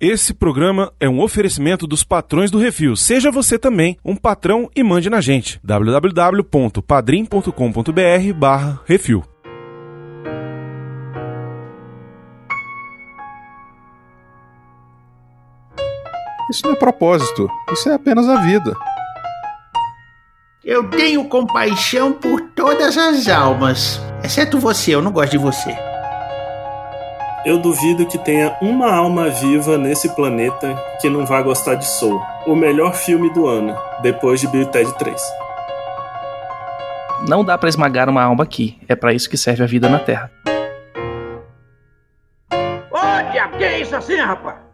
Esse programa é um oferecimento dos patrões do Refil. Seja você também um patrão e mande na gente. www.padrim.com.br barra Refil. Isso não é propósito, isso é apenas a vida. Eu tenho compaixão por todas as almas, exceto você, eu não gosto de você. Eu duvido que tenha uma alma viva nesse planeta que não vá gostar de Soul, o melhor filme do ano, depois de Bill Ted 3. Não dá pra esmagar uma alma aqui, é pra isso que serve a vida na Terra. Ô, diabo, que é isso assim, rapaz?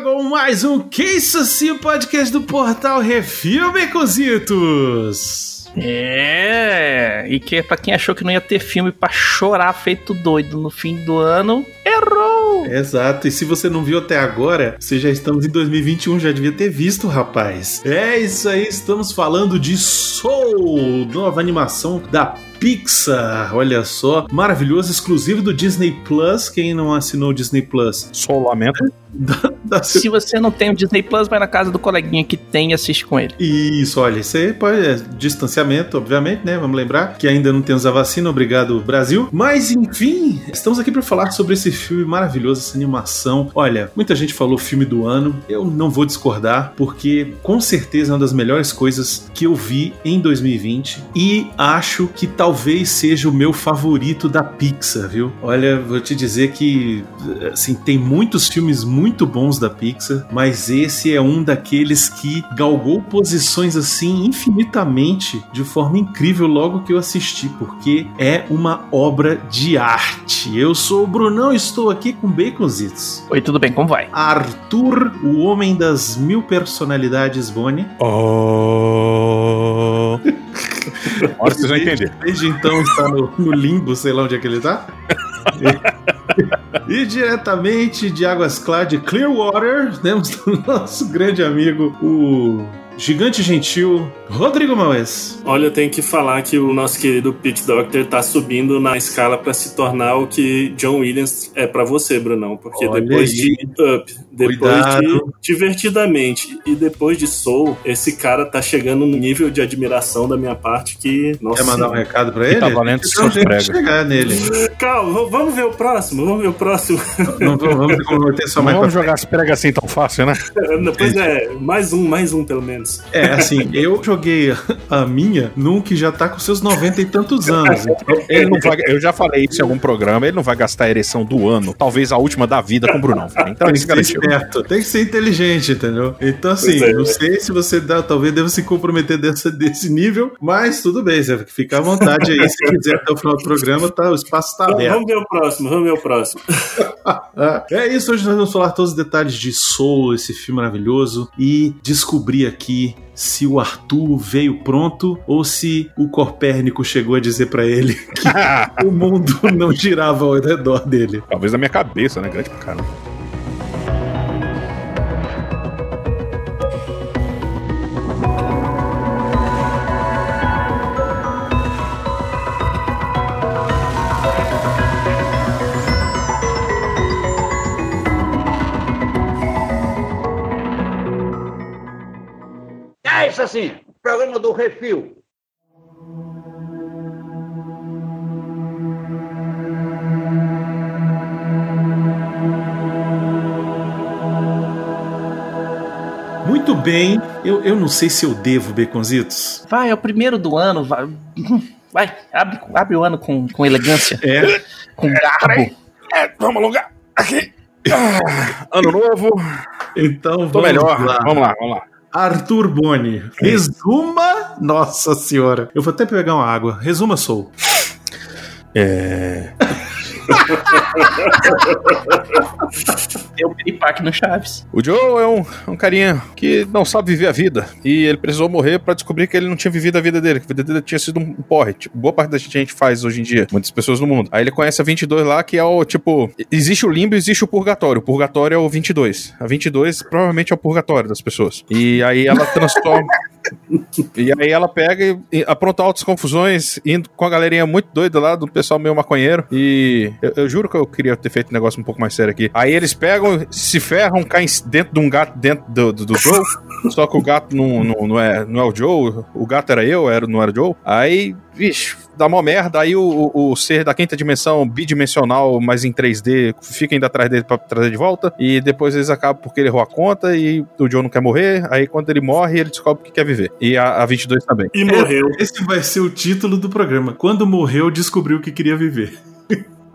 Com mais um Que Isso Assim, podcast do portal Refil, Becositos. É, e que pra quem achou que não ia ter filme pra chorar feito doido no fim do ano, errou! Exato, e se você não viu até agora, você já estamos em 2021, já devia ter visto, rapaz. É isso aí, estamos falando de Soul, nova animação da Pixar, olha só, maravilhoso, exclusivo do Disney Plus. Quem não assinou o Disney Plus? Só lamento. Da- da- Se você não tem o Disney Plus, vai na casa do coleguinha que tem e assiste com ele. Isso, olha, isso aí pode. É, distanciamento, obviamente, né? Vamos lembrar que ainda não temos a vacina, obrigado, Brasil. Mas, enfim, estamos aqui para falar sobre esse filme maravilhoso, essa animação. Olha, muita gente falou filme do ano, eu não vou discordar, porque com certeza é uma das melhores coisas que eu vi em 2020 e acho que talvez seja o meu favorito da Pixar, viu? Olha, vou te dizer que, assim, tem muitos filmes muito bons da Pixar, mas esse é um daqueles que galgou posições assim infinitamente de forma incrível logo que eu assisti, porque é uma obra de arte. Eu sou o Brunão e estou aqui com Baconzitos. Oi, tudo bem, como vai? Arthur, o homem das mil personalidades, Bonnie. Oh. Agora vocês vão entender. Desde então está no, no limbo, sei lá onde é que ele tá. E, diretamente de Águas Claras de Clearwater, temos o nosso grande amigo, o gigante gentil Rodrigo Maues. Olha, eu tenho que falar que o nosso querido Pete Doctor tá subindo na escala pra se tornar o que John Williams é pra você, Brunão. Porque Olha depois aí. de Up, depois Cuidado. de Divertidamente e depois de Soul, esse cara tá chegando num nível de admiração da minha parte que. Nossa. Quer mandar um recado pra Que ele? tá valendo Então, pregos. chegar nele. Calma, vamos ver o próximo, vamos ver o próximo. Não, vamos vamos comprometer só Não mais pra vamos jogar as pregas assim tão fácil, né? pois é, mais um, mais um pelo menos. É, assim, eu joguei a minha num que já tá com seus 90 e tantos anos. Então, Ele não vai, eu já falei isso em algum programa, ele não vai gastar a ereção do ano, talvez a última da vida com o Brunão. Então tem que ser esperto, tem que ser inteligente, entendeu? Então, assim, é. não sei se você dá, talvez deva se comprometer dessa, desse nível, mas tudo bem, você fica à vontade aí. Se quiser até o final do programa, tá, o espaço tá aberto. vamos ver o próximo, vamos ver o próximo. Ah, É isso, hoje nós vamos falar todos os detalhes de Soul, esse filme maravilhoso, e descobrir aqui se o Arthur veio pronto ou se o Copérnico chegou a dizer pra ele que o mundo não girava ao redor dele. Talvez na minha cabeça, né? Grande pra caramba. Assim, programa do Refil. Muito bem, eu, eu não sei se eu devo, Beconzitos. Vai, é o primeiro do ano, vai. Vai, abre, abre o ano com, com elegância, É, com garbo. É, vamos alongar aqui. Ah, ano novo, então tô vamos melhor. lá. Vamos lá, vamos lá. Arthur Boni, resuma. Nossa senhora, eu vou até pegar uma água. Resuma, Soul. É. Tem um piripaque no Chaves. O Joe é um, um carinha que não sabe viver a vida. E ele precisou morrer pra descobrir que ele não tinha vivido a vida dele, que a vida dele tinha sido um porre. Tipo, boa parte da gente faz hoje em dia, muitas pessoas no mundo. Aí ele conhece a 22 lá, que é o tipo. Existe o limbo e existe o purgatório. O purgatório é o 22. A 22 provavelmente é o purgatório das pessoas. E aí ela transforma. E aí ela pega e, apronta altas confusões, indo com a galerinha muito doida lá, do pessoal meio maconheiro. E eu, eu juro que eu queria ter feito um negócio um pouco mais sério aqui. Aí eles pegam, se ferram, caem dentro de um gato dentro do, do, do Joe. Só que o gato não, não, não, é, não é o Joe, o gato era eu, era, não era o Joe. Aí, vixe, dá mó merda. Aí o, o, o ser da quinta dimensão, bidimensional, mas em 3D, fica indo atrás dele pra trazer de volta. E depois eles acabam porque ele errou a conta e o Joe não quer morrer. Aí quando ele morre, ele descobre que quer viver. E a, a 22 também. E morreu. Esse vai ser o título do programa. Quando morreu, descobriu que queria viver.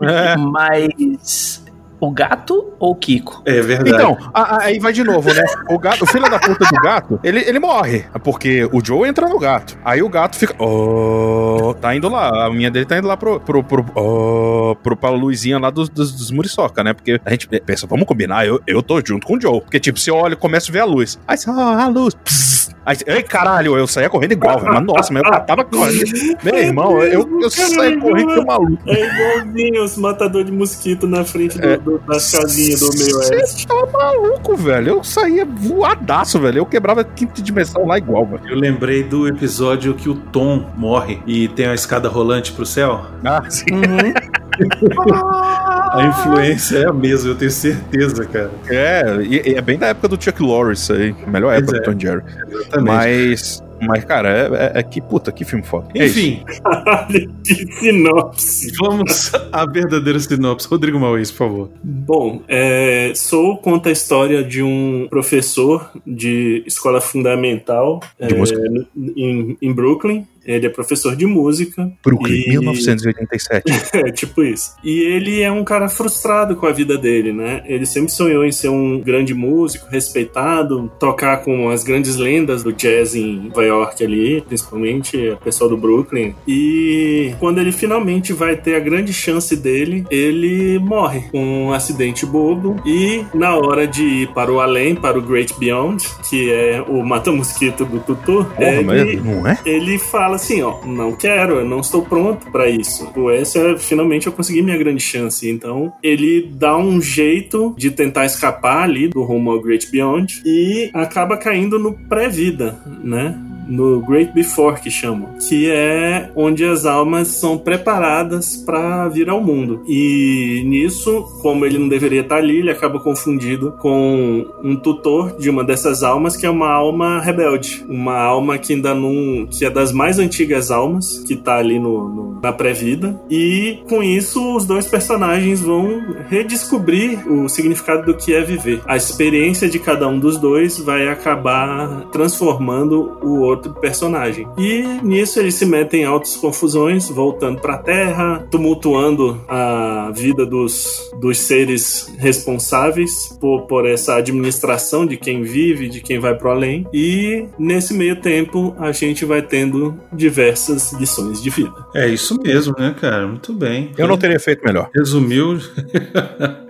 É. Mas. O gato ou o Kiko? É verdade. Então, a- a- aí vai de novo, né? O, gato, o filho da puta do gato, ele, ele morre. Porque o Joe entra no gato. Aí o gato fica. Oh, tá indo lá. A minha dele tá indo lá pro. pro, pro, oh, pro pra luzinha lá dos, dos, dos muriçoca, né? Porque a gente pensa, vamos combinar, eu, eu tô junto com o Joe. Porque, tipo, você olha e começa a ver a luz. Aí você, ah, a luz. Pss. Aí, você, ei, caralho, eu saía correndo igual, velho. Mas nossa, mas eu tava correndo. Meu irmão, eu, eu saía correndo que maluco. É igualzinho os matadores de mosquito na frente do, do- das casinhas do meio Você oeste. tá maluco, velho. Eu saía voadaço, velho. Eu quebrava a quinta dimensão lá igual, velho. Eu lembrei do episódio que o Tom morre e tem a escada rolante pro céu. Ah, sim. A influência é a mesma, eu tenho certeza, cara. É, e- e é bem da época do Chuck Norris aí. Melhor época é. do Tom Jerry. Exatamente. Mas, mas cara, é, é- é que puta, que filme foda. É isso. Enfim, Caralho, que sinopse. vamos à verdadeira sinopse. Rodrigo Mauês, por favor. Bom, é, Soul conta a história de um professor de escola fundamental De é, música. em, em Brooklyn. Ele é professor de música. Brooklyn, E- 1987. É, tipo isso. E ele é um cara frustrado com a vida dele, né? Ele sempre sonhou em ser um grande músico, respeitado, tocar com as grandes lendas do jazz em Nova York ali, principalmente o pessoal do Brooklyn. E quando ele finalmente vai ter a grande chance dele, ele morre com um acidente bobo e na hora de ir para o além, para o Great Beyond, que é o mata-mosquito do Tutu, Porra, ele, não é? ele fala assim, ó, não quero, eu não estou pronto pra isso. Pô, essa finalmente eu consegui minha grande chance. Então, ele dá um jeito de tentar escapar ali do rumo ao Great Beyond e acaba caindo no pré-vida, né? No Great Before que chamam, que é onde as almas são preparadas para vir ao mundo. E nisso, como ele não deveria estar ali, ele acaba confundido com um tutor de uma dessas almas, que é uma alma rebelde, uma alma que ainda não, que é das mais antigas almas, que tá ali no, no- na pré-vida. E com isso, os dois personagens vão redescobrir o significado do que é viver. A experiência de cada um dos dois vai acabar transformando o outro personagem. E nisso eles se metem em altas confusões, voltando pra Terra, tumultuando a vida dos, dos seres responsáveis por, por essa administração de quem vive, de quem vai pro além. E nesse meio tempo a gente vai tendo diversas lições de vida. É isso mesmo, né, cara? Muito bem. Eu não teria feito melhor. Resumiu.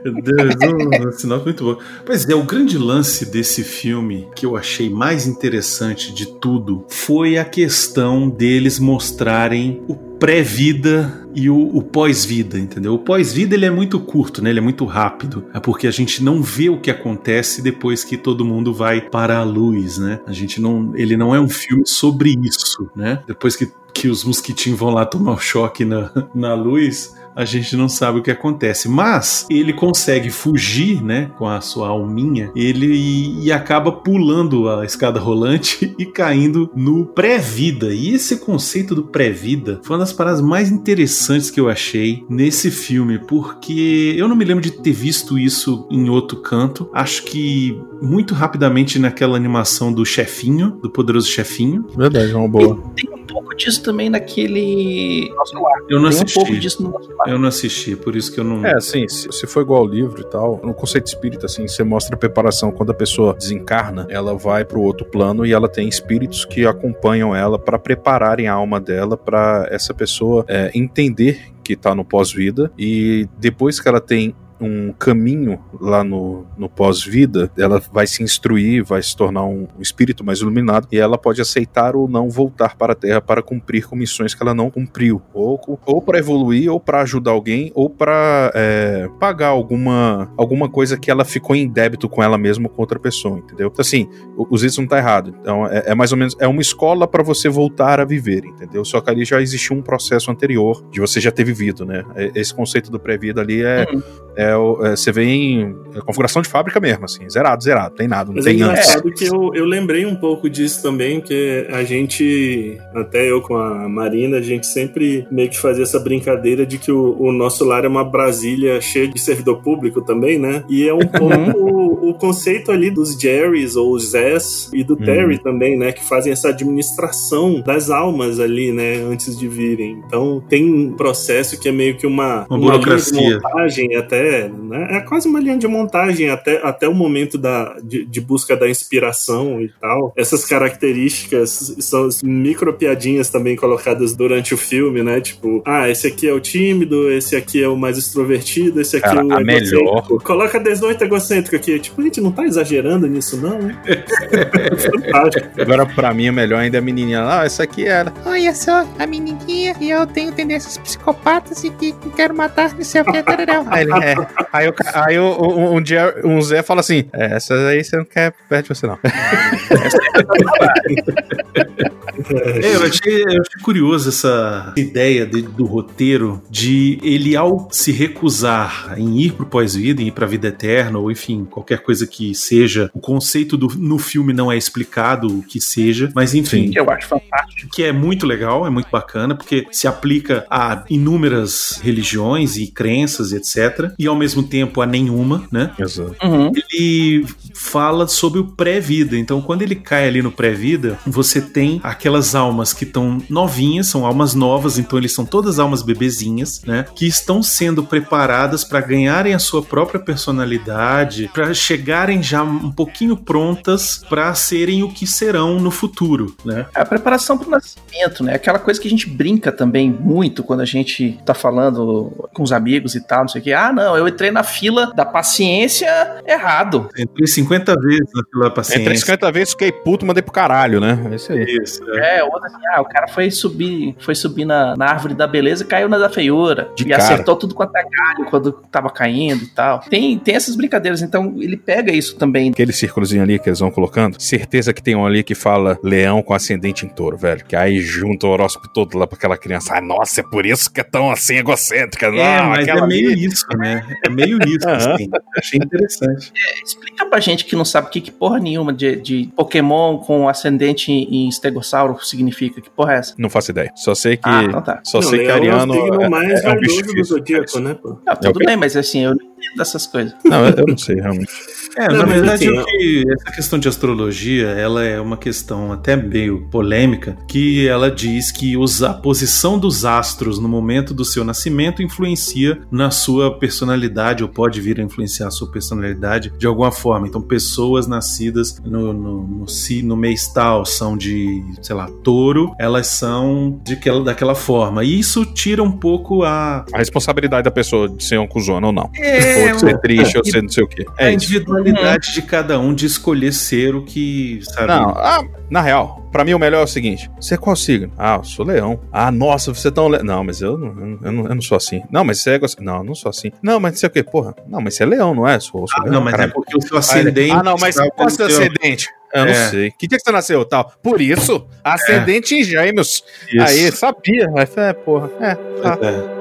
Um sinal muito bom. Pois é, o grande lance desse filme que eu achei mais interessante de tudo foi a questão deles mostrarem o pré-vida e o, o pós-vida, entendeu? O pós-vida ele é muito curto, né? Ele é muito rápido. É porque a gente não vê o que acontece depois que todo mundo vai para a luz, né? A gente não, ele não é um filme sobre isso, né? Depois que que os mosquitinhos vão lá tomar o choque na, na luz, a gente não sabe o que acontece. Mas ele consegue fugir, né, com a sua alminha, ele e, e acaba pulando a escada rolante e caindo no pré-vida. E esse conceito do pré-vida foi uma das paradas mais interessantes que eu achei nesse filme, porque eu não me lembro de ter visto isso em outro canto. Acho que muito rapidamente naquela animação do chefinho, do poderoso chefinho. Verdade, é uma boa. Tem pouco disso também naquele. Nosso lar. Eu não Tem um assisti. pouco disso no nosso lar. Eu não assisti, por isso que eu não. É, assim, se, se for igual ao livro e tal, no conceito espírita, assim, você mostra a preparação quando a pessoa desencarna, ela vai pro outro plano e ela tem espíritos que acompanham ela pra prepararem a alma dela pra essa pessoa é, entender que tá no pós-vida, e depois que ela tem um caminho lá no, no pós-vida, ela vai se instruir, vai se tornar um, espírito mais iluminado e ela pode aceitar ou não voltar para a Terra para cumprir com missões que ela não cumpriu, ou, ou para evoluir, ou para ajudar alguém, ou para é, pagar alguma, alguma coisa que ela ficou em débito com ela mesma ou com outra pessoa, entendeu? Então, assim, o- os itens não tá errado. Então, é, é mais ou menos, é uma escola para você voltar a viver, entendeu? Só que ali já existiu um processo anterior de você já ter vivido, né? É- Esse conceito do pré-vida ali é, é, o- é, você vê em é configuração de fábrica mesmo, assim, zerado, zerado, tem nada, não Mas é tem antes. engraçado que eu, eu lembrei um pouco disso também, que a gente, até eu com a Marina, a gente sempre meio que fazia essa brincadeira de que o, o nosso lar é uma Brasília cheia de servidor público também, né? E é um pouco o, o conceito ali dos Jerrys ou os Zés e do Terry também, né? Que fazem essa administração das almas ali, né? Antes de virem. Então tem um processo que é meio que uma, Uma linha de montagem até, né? É quase uma linha de montagem até, até o momento da, de, de busca da inspiração e tal. Essas características são micro piadinhas também colocadas durante o filme, né? Tipo, ah, esse aqui é o tímido, esse aqui é o mais extrovertido, esse aqui Cara, é o a egocêntrico. melhor. Coloca 18 egocêntrico aqui. Tipo, gente não tá exagerando nisso, não, né? Fantástico. Agora, pra mim, o melhor ainda é a menininha lá, ah, essa aqui é ela. Olha só, a menininha e eu tenho tendências psicopatas e que quero matar não sei o que. Aí, ele, é. aí, ca- aí o- o- um, Jer- um Zé fala assim: é, essa aí você não quer perto de você, não. É, eu achei, eu achei curioso essa ideia de- do roteiro de ele, ao se recusar em ir pro pós-vida, em ir pra vida eterna, ou enfim, qualquer coisa que seja, o conceito do, no filme não é explicado o que seja, mas enfim, Que eu acho fantástico. que é muito legal, é muito bacana, porque se aplica a inúmeras religiões e crenças, etc., e ao mesmo tempo a nenhuma, né? Exato. Uhum. ele fala sobre o pré-vida. Então, quando ele cai ali no pré-vida, você tem aquelas almas que estão novinhas, são almas novas, então eles são todas almas bebezinhas, né? Que estão sendo preparadas para ganharem a sua própria personalidade, para chegarem já um pouquinho prontas para serem o que serão no futuro, né? É a preparação pro nascimento, né? Aquela coisa que a gente brinca também muito quando a gente tá falando com os amigos e tal, não sei o que. Ah, não, eu entrei na fila da paciência errado. Entrei 50 vezes na fila da paciência. Entre 50 vezes fiquei puto, mandei pro caralho, né? É isso aí. Isso, é. É, outra assim, ah, o cara foi subir, foi subir na, na árvore da beleza e caiu na da feiura. De e cara. acertou tudo quanto é galho quando tava caindo e tal. Tem, tem essas brincadeiras, então ele pega isso também. Aquele círculozinho ali que eles vão colocando, certeza que tem um ali que fala leão com ascendente em touro, velho. Que aí junta o horóscopo todo lá pra aquela criança. Ah, nossa, é por isso que é tão assim egocêntrica. É, não, mas aquela é meio ali- isso, né? É meio isso, assim. Achei interessante. Explica pra gente que não sabe o que, que porra nenhuma de, de Pokémon com ascendente em estegossauro significa. Que porra é essa? Não faço ideia. Só sei que. Ah, então tá. Só Não, sei que leão Ariano. é o signo mais é, é um bicho do difícil. zodíaco, né, pô? Não, tudo o quê? bem, mas assim, eu não dessas coisas. Não, eu eu não sei, realmente. É, Não, na verdade, assim, que, essa questão de astrologia, ela é uma questão até meio polêmica, que ela diz que os- a posição dos astros no momento do seu nascimento influencia na sua personalidade, ou pode vir a influenciar a sua personalidade de alguma forma. Então, pessoas nascidas no, no, no, si- no mês tal são de, sei lá, touro, elas são de aquela, daquela forma. E isso tira um pouco a, A responsabilidade da pessoa de ser um cuzona ou não. É, ou de ser triste, ou ser não sei o quê. a É isso. individualidade de cada um de escolher ser o que, sabe? Não, ah, na real, pra mim o melhor é o seguinte: você é qual signo? Ah, eu sou leão. Ah, nossa, você é tão. Le... Não, mas eu não, eu, não, eu não sou assim. Não, mas você é. Não, eu não sou assim. Não, mas não sei o quê, porra. Não, mas você é leão, não é? Sou, sou Ah, leão. não, mas caralho. é porque o seu ascendente. Ah, não, mas está qual é o seu ascendente? Eu não É. sei. Que dia que você nasceu, tal? Por isso, ascendente em gêmeos. Isso. Aí, sabia. Mas, é, porra. É, tá. É.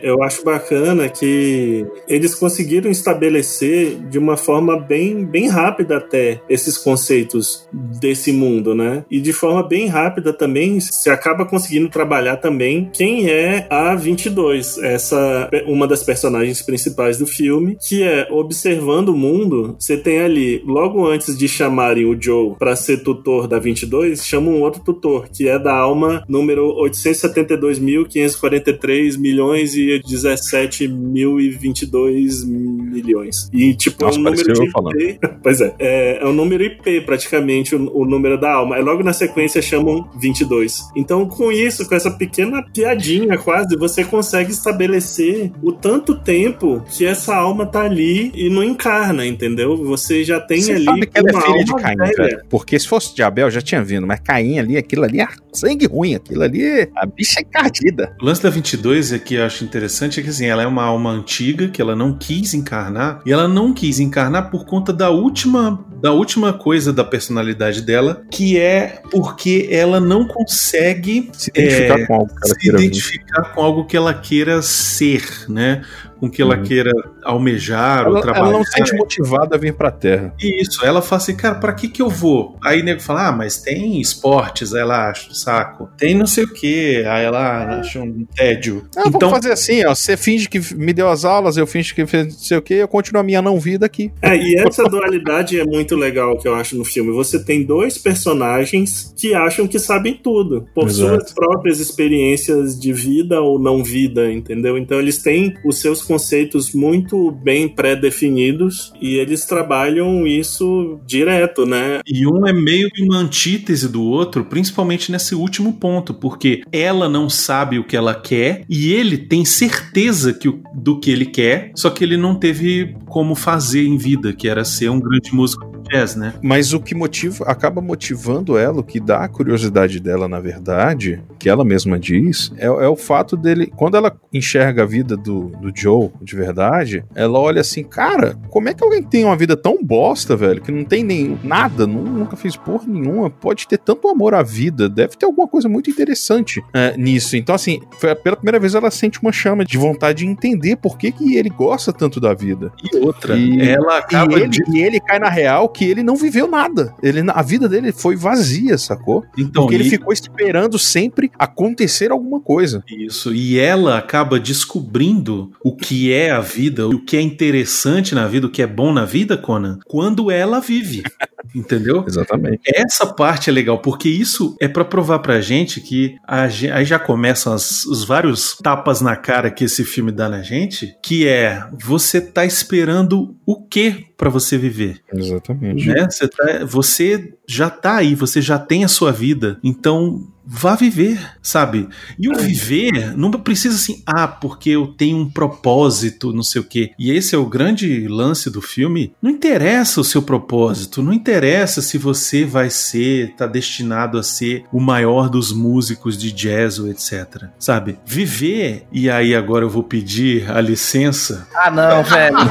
Eu acho bacana que eles conseguiram estabelecer de uma forma bem, bem rápida até esses conceitos desse mundo, né? E de forma bem rápida também se acaba conseguindo trabalhar também quem é a 22, essa uma das personagens principais do filme, que é observando o mundo, você tem ali logo antes de chamarem o Joe para ser tutor da 22, chama um outro tutor, que é da alma número 872.543 milhões e daria 17.022 milhões. E, tipo, Nossa, é um número de falando. IP. Pois é, é, é um número IP, praticamente, o, o número da alma. Aí logo na sequência chamam 22. Então, com isso, com essa pequena piadinha quase, você consegue estabelecer o tanto tempo que essa alma tá ali e não encarna, entendeu? Você já tem Você ali sabe que ela é uma filha de Caim, velha. velho. Porque se fosse de Abel, já tinha vindo. Mas Caim ali, aquilo ali é sangue ruim. Aquilo ali, é- a bicha é encardida. O lance da 22 é que eu acho interessante é que assim, ela é uma alma antiga que ela não quis encarnar e ela não quis encarnar por conta da última da última coisa da personalidade dela, que é porque ela não consegue Se identificar É, com algo se identificar com algo que ela queira ser, né? Com que ela Uhum. queira almejar ou Ela, trabalhar. ela não se sente motivada a vir pra Terra. Isso, ela fala assim, cara, pra que que eu vou? Aí o nego fala, ah, mas tem esportes, aí ela acha um saco. Tem não sei o que, aí ela acha um tédio. Ah, então, vamos fazer assim, ó. Você finge que me deu as aulas, eu finge que fez não sei o que, eu continuo a minha não vida aqui. É, e essa dualidade é muito legal que eu acho no filme. Você tem dois personagens que acham que sabem tudo, por Exato. suas próprias experiências de vida ou não vida, entendeu? Então eles têm os seus conceitos muito bem pré-definidos e eles trabalham isso direto, né? E um é meio que uma antítese do outro, principalmente nesse último ponto, porque ela não sabe o que ela quer e ele tem certeza que do que ele quer, só que ele não teve como fazer em vida, que era ser um grande músico jazz, né? Mas o que motiva, acaba motivando ela, o que dá a curiosidade dela, na verdade, que ela mesma diz, é, é o fato dele. Quando ela enxerga a vida do, do Joe de verdade, ela olha assim, cara, como é que alguém tem uma vida tão bosta, velho, que não tem nem nada, nu- nunca fez porra nenhuma, pode ter tanto amor à vida, deve ter alguma coisa muito interessante é, nisso. Então, assim, foi pela primeira vez ela sente uma chama de vontade de entender por que, que ele gosta tanto da vida. E outra, E- ela E acaba ele, de. e ele cai na real que ele não viveu nada. Ele, a vida dele foi vazia, sacou? Então, Porque ele e- ficou esperando sempre acontecer alguma coisa. Isso, e ela acaba descobrindo o que é a vida, o que é interessante na vida, o que é bom na vida, Conan, quando ela vive. Entendeu? Exatamente. Essa parte é legal, porque isso é pra provar pra gente que a aí já começam as- os vários tapas na cara que esse filme dá na gente, que é você tá esperando o que pra você viver? Exatamente. né? Você, tá- você já tá aí, você já tem a sua vida, então vá viver, sabe? E o viver não precisa assim, ah, porque eu tenho um propósito, não sei o quê. E esse é o grande lance do filme. Não interessa o seu propósito, não interessa se você vai ser, tá destinado a ser o maior dos músicos de jazz ou etc, sabe? Viver, e aí agora eu vou pedir a licença Ah, não, velho.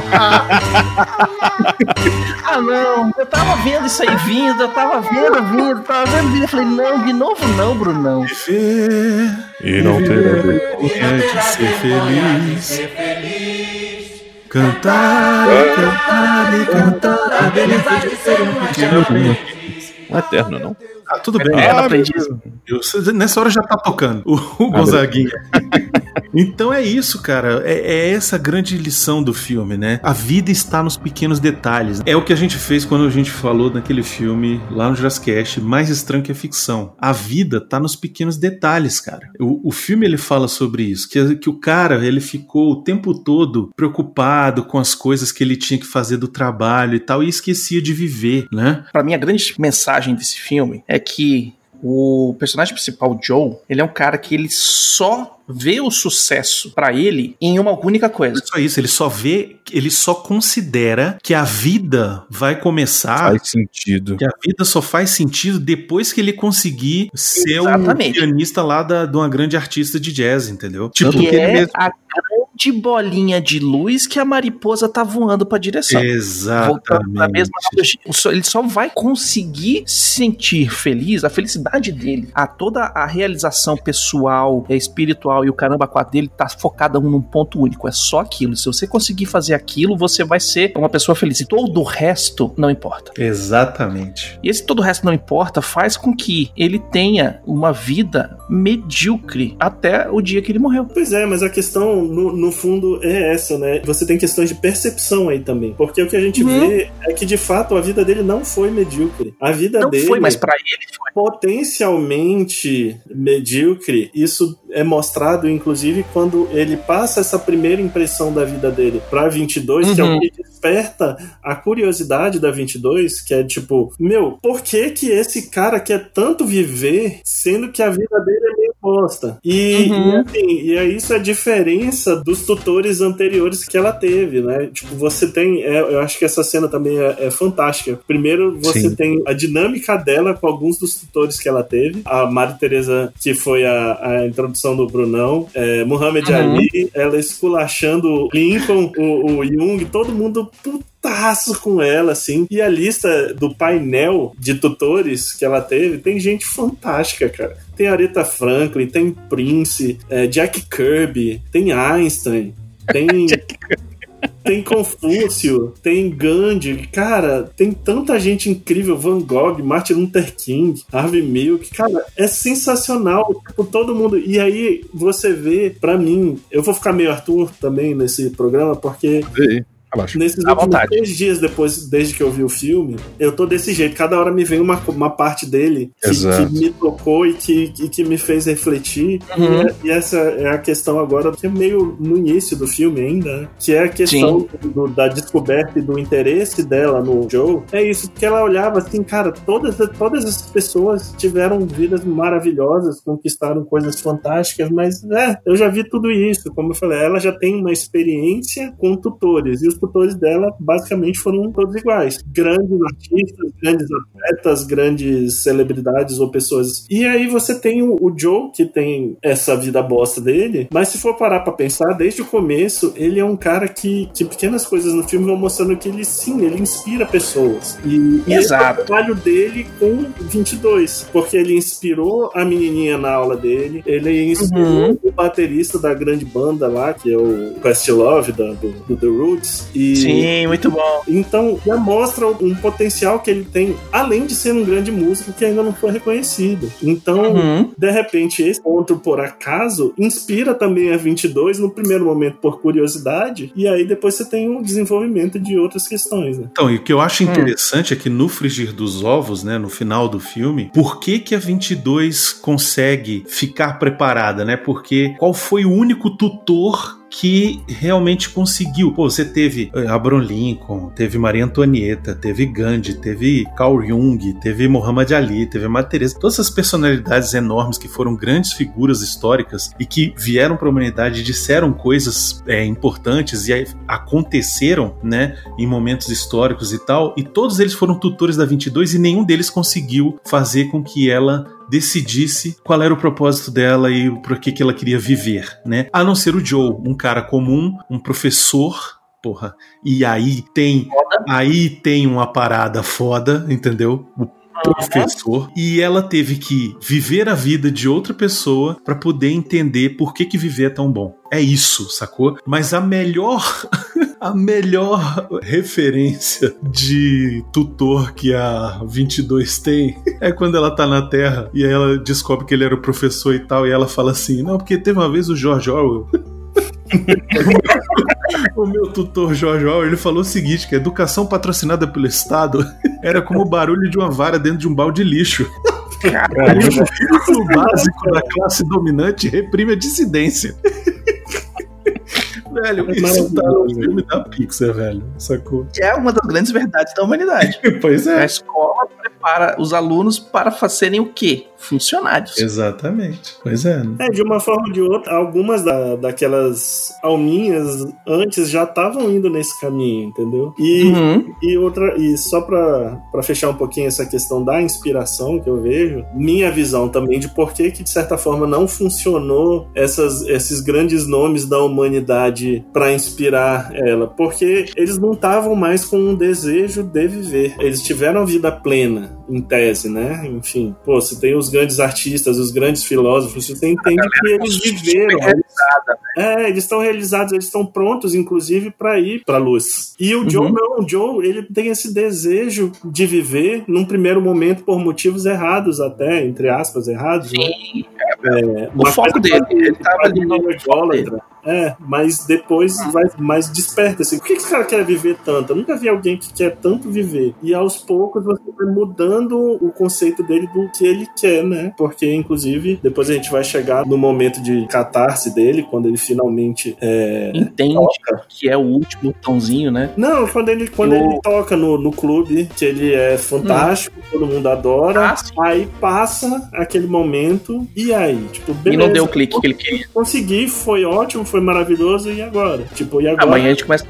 ah, não. Eu tava vendo isso aí vindo, eu tava vendo vindo, tava vendo vindo. Eu falei, não, de novo não, Brunão. Viver E não terá é de ser feliz. Cantar e cantar e cantar a beleza de ser um pequeno Não é eterno, não? Ah, tudo bem. Ah, aprendiz. eu- nessa hora já tá tocando o, o Gonzaguinha. então é isso, cara. É, é essa grande lição do filme, né? A vida está nos pequenos detalhes. É o que a gente fez quando a gente falou naquele filme lá no Jurassic mais estranho que a ficção. A vida tá nos pequenos detalhes, cara. O, o filme ele fala sobre isso, que, que o cara ele ficou o tempo todo preocupado com as coisas que ele tinha que fazer do trabalho e tal e esquecia de viver, né? Pra mim, a grande mensagem desse filme é que o personagem principal, Joe, ele é um cara que ele só vê o sucesso pra ele em uma única coisa. Não é só isso, ele só vê, ele só considera que a vida vai começar. Faz sentido. Que a vida só faz sentido depois que ele conseguir ser o Exatamente. pianista lá da, de uma grande artista de jazz, entendeu? Tipo, que que ele é mesmo- a grande bolinha de luz que a mariposa tá voando pra direção. Voltando pra exatamente. mesma analogia, o só- ele só vai conseguir se sentir feliz, a felicidade dele, a toda a realização pessoal, é, espiritual e o caramba quatro dele tá focada num ponto único, é só aquilo. Se você conseguir fazer aquilo, você vai ser uma pessoa feliz. E todo o resto não importa. Exatamente. E esse todo o resto não importa faz com que ele tenha uma vida medíocre até o dia que ele morreu. Pois é, mas a questão no, no no fundo é essa, né? Você tem questões de percepção aí também. Porque o que a gente Uhum. vê é que de fato a vida dele não foi medíocre. A vida Não dele foi, mas pra ele foi. potencialmente medíocre, isso é mostrado inclusive quando ele passa essa primeira impressão da vida dele pra 22, que é Uhum. o que desperta a curiosidade da 22, que é tipo, meu, por que que esse cara quer tanto viver, sendo que a vida dele meio bosta? E, Uhum. e, assim, e é isso a diferença dos tutores anteriores que ela teve, né? Tipo, você tem, é, eu acho que essa cena também é, é fantástica. Primeiro, você Sim. tem a dinâmica dela com alguns dos tutores que ela teve. A Mari Teresa, que foi a, a introdução do Brunão, é, Muhammad Uhum. Ali, ela esculachando o Lincoln, o, o Jung, todo mundo putaço com ela, assim. E a lista do painel de tutores que ela teve, tem gente fantástica, cara. Tem Aretha Franklin, tem Prince, é, Jack Kirby, tem Einstein, tem. Tem Confúcio, tem Gandhi, cara, tem tanta gente incrível, Van Gogh, Martin Luther King, Harvey Milk, cara, é sensacional, tipo, todo mundo. E aí você vê, pra mim, eu vou ficar meio Arthur também nesse programa, porque Vê Relaxa. Nesses À últimos vontade. três dias depois, desde que eu vi o filme, eu tô desse jeito. Cada hora me vem uma, uma parte dele que, que me tocou e que, e que me fez refletir. Uhum. E, e essa é a questão agora, que é meio no início do filme ainda, né? que é a questão do- da descoberta e do interesse dela no Joe. É isso, que ela olhava assim, cara, todas, todas essas pessoas tiveram vidas maravilhosas, conquistaram coisas fantásticas, mas é, eu já vi tudo isso. Como eu falei, ela já tem uma experiência com tutores, e os tutores dela basicamente foram todos iguais. Grandes artistas, grandes atletas, grandes celebridades ou pessoas. E aí você tem o, o Joe, que tem essa vida bosta dele, mas se for parar pra pensar, desde o começo, ele é um cara que, que pequenas coisas no filme vão mostrando que ele sim, ele inspira pessoas. E, e esse é o trabalho dele com 22, porque ele inspirou a menininha na aula dele, ele inspirou Uhum. o baterista da grande banda lá, que é o Questlove, da, do, do The Roots. E Sim, muito bom. então já mostra um potencial que ele tem, além de ser um grande músico que ainda não foi reconhecido. Então, Uhum. de repente, esse encontro por acaso inspira também a 22 no primeiro momento por curiosidade, e aí depois você tem um desenvolvimento de outras questões, né? Então, e o que eu acho Hum. interessante é que no frigir dos ovos, né, no final do filme, por que que a 22 consegue ficar preparada, né? Porque qual foi o único tutor que realmente conseguiu. Pô, você teve eh, Abraham Lincoln, teve Maria Antonieta, teve Gandhi, teve Carl Jung, teve Muhammad Ali, teve Madre Teresa, todas essas personalidades enormes que foram grandes figuras históricas e que vieram para a humanidade e disseram coisas é, importantes e aconteceram, né, em momentos históricos e tal, e todos eles foram tutores da 22 e nenhum deles conseguiu fazer com que ela decidisse qual era o propósito dela e por que que ela queria viver, né? A não ser o Joe, um cara comum, um professor, porra. E aí tem, aí tem uma parada foda, entendeu? O professor e ela teve que viver a vida de outra pessoa para poder entender por que que viver é tão bom. É isso, sacou? Mas a melhor a melhor referência de tutor que a 22 tem é quando ela tá na Terra e aí ela descobre que ele era o professor e tal e ela fala assim: "Não, porque teve uma vez o George Orwell o meu tutor Jorge Orwell, ele falou o seguinte, que a educação patrocinada pelo Estado era como o barulho de uma vara dentro de um balde de lixo. Caralho. O básico da classe dominante reprime a dissidência. Velho, isso tá no filme da Pixar, velho. Sacou? É uma das grandes verdades da humanidade. Pois A é. escola prepara os alunos para fazerem o quê? Funcionários. Exatamente. Pois é. É, de uma forma ou de outra, algumas da, daquelas alminhas antes já estavam indo nesse caminho, entendeu? E, Uhum. e outra, e só pra, pra fechar um pouquinho essa questão da inspiração que eu vejo, minha visão também de por que que de certa forma não funcionou essas, esses grandes nomes da humanidade pra inspirar ela, porque eles não estavam mais com um desejo de viver. Eles tiveram a vida plena, em tese, né? Enfim, pô, você tem os grandes artistas, os grandes filósofos, você entende que eles viveram. É, eles estão realizados, eles estão prontos, inclusive, para ir para a luz. E o Joe não, o Joe, ele tem esse desejo de viver num primeiro momento por motivos errados, até, entre aspas, errados, né? Sim, é É, O foco dele, ele tava ali no dele. É, mas depois vai mais desperta, assim. Por que que esse cara quer viver tanto? Eu nunca vi alguém que quer tanto viver. E aos poucos você vai mudando o conceito dele do que ele quer, né? Porque, inclusive, depois a gente vai chegar no momento de catarse dele, quando ele finalmente é, Entende toca. que é o último botãozinho, né? Não, quando ele, quando Eu- ele toca no, no clube, que ele é fantástico, todo mundo adora. Ah. Aí passa aquele momento, e aí? Tipo, E beleza. não deu o clique que ele queria. Consegui, foi ótimo, foi maravilhoso, e agora? Tipo, e agora? Amanhã a gente começa.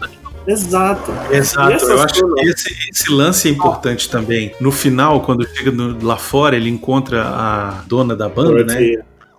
Exato. Exato, eu acho que esse, esse lance é importante também. No final, quando chega no- lá fora, ele encontra a dona da banda, né?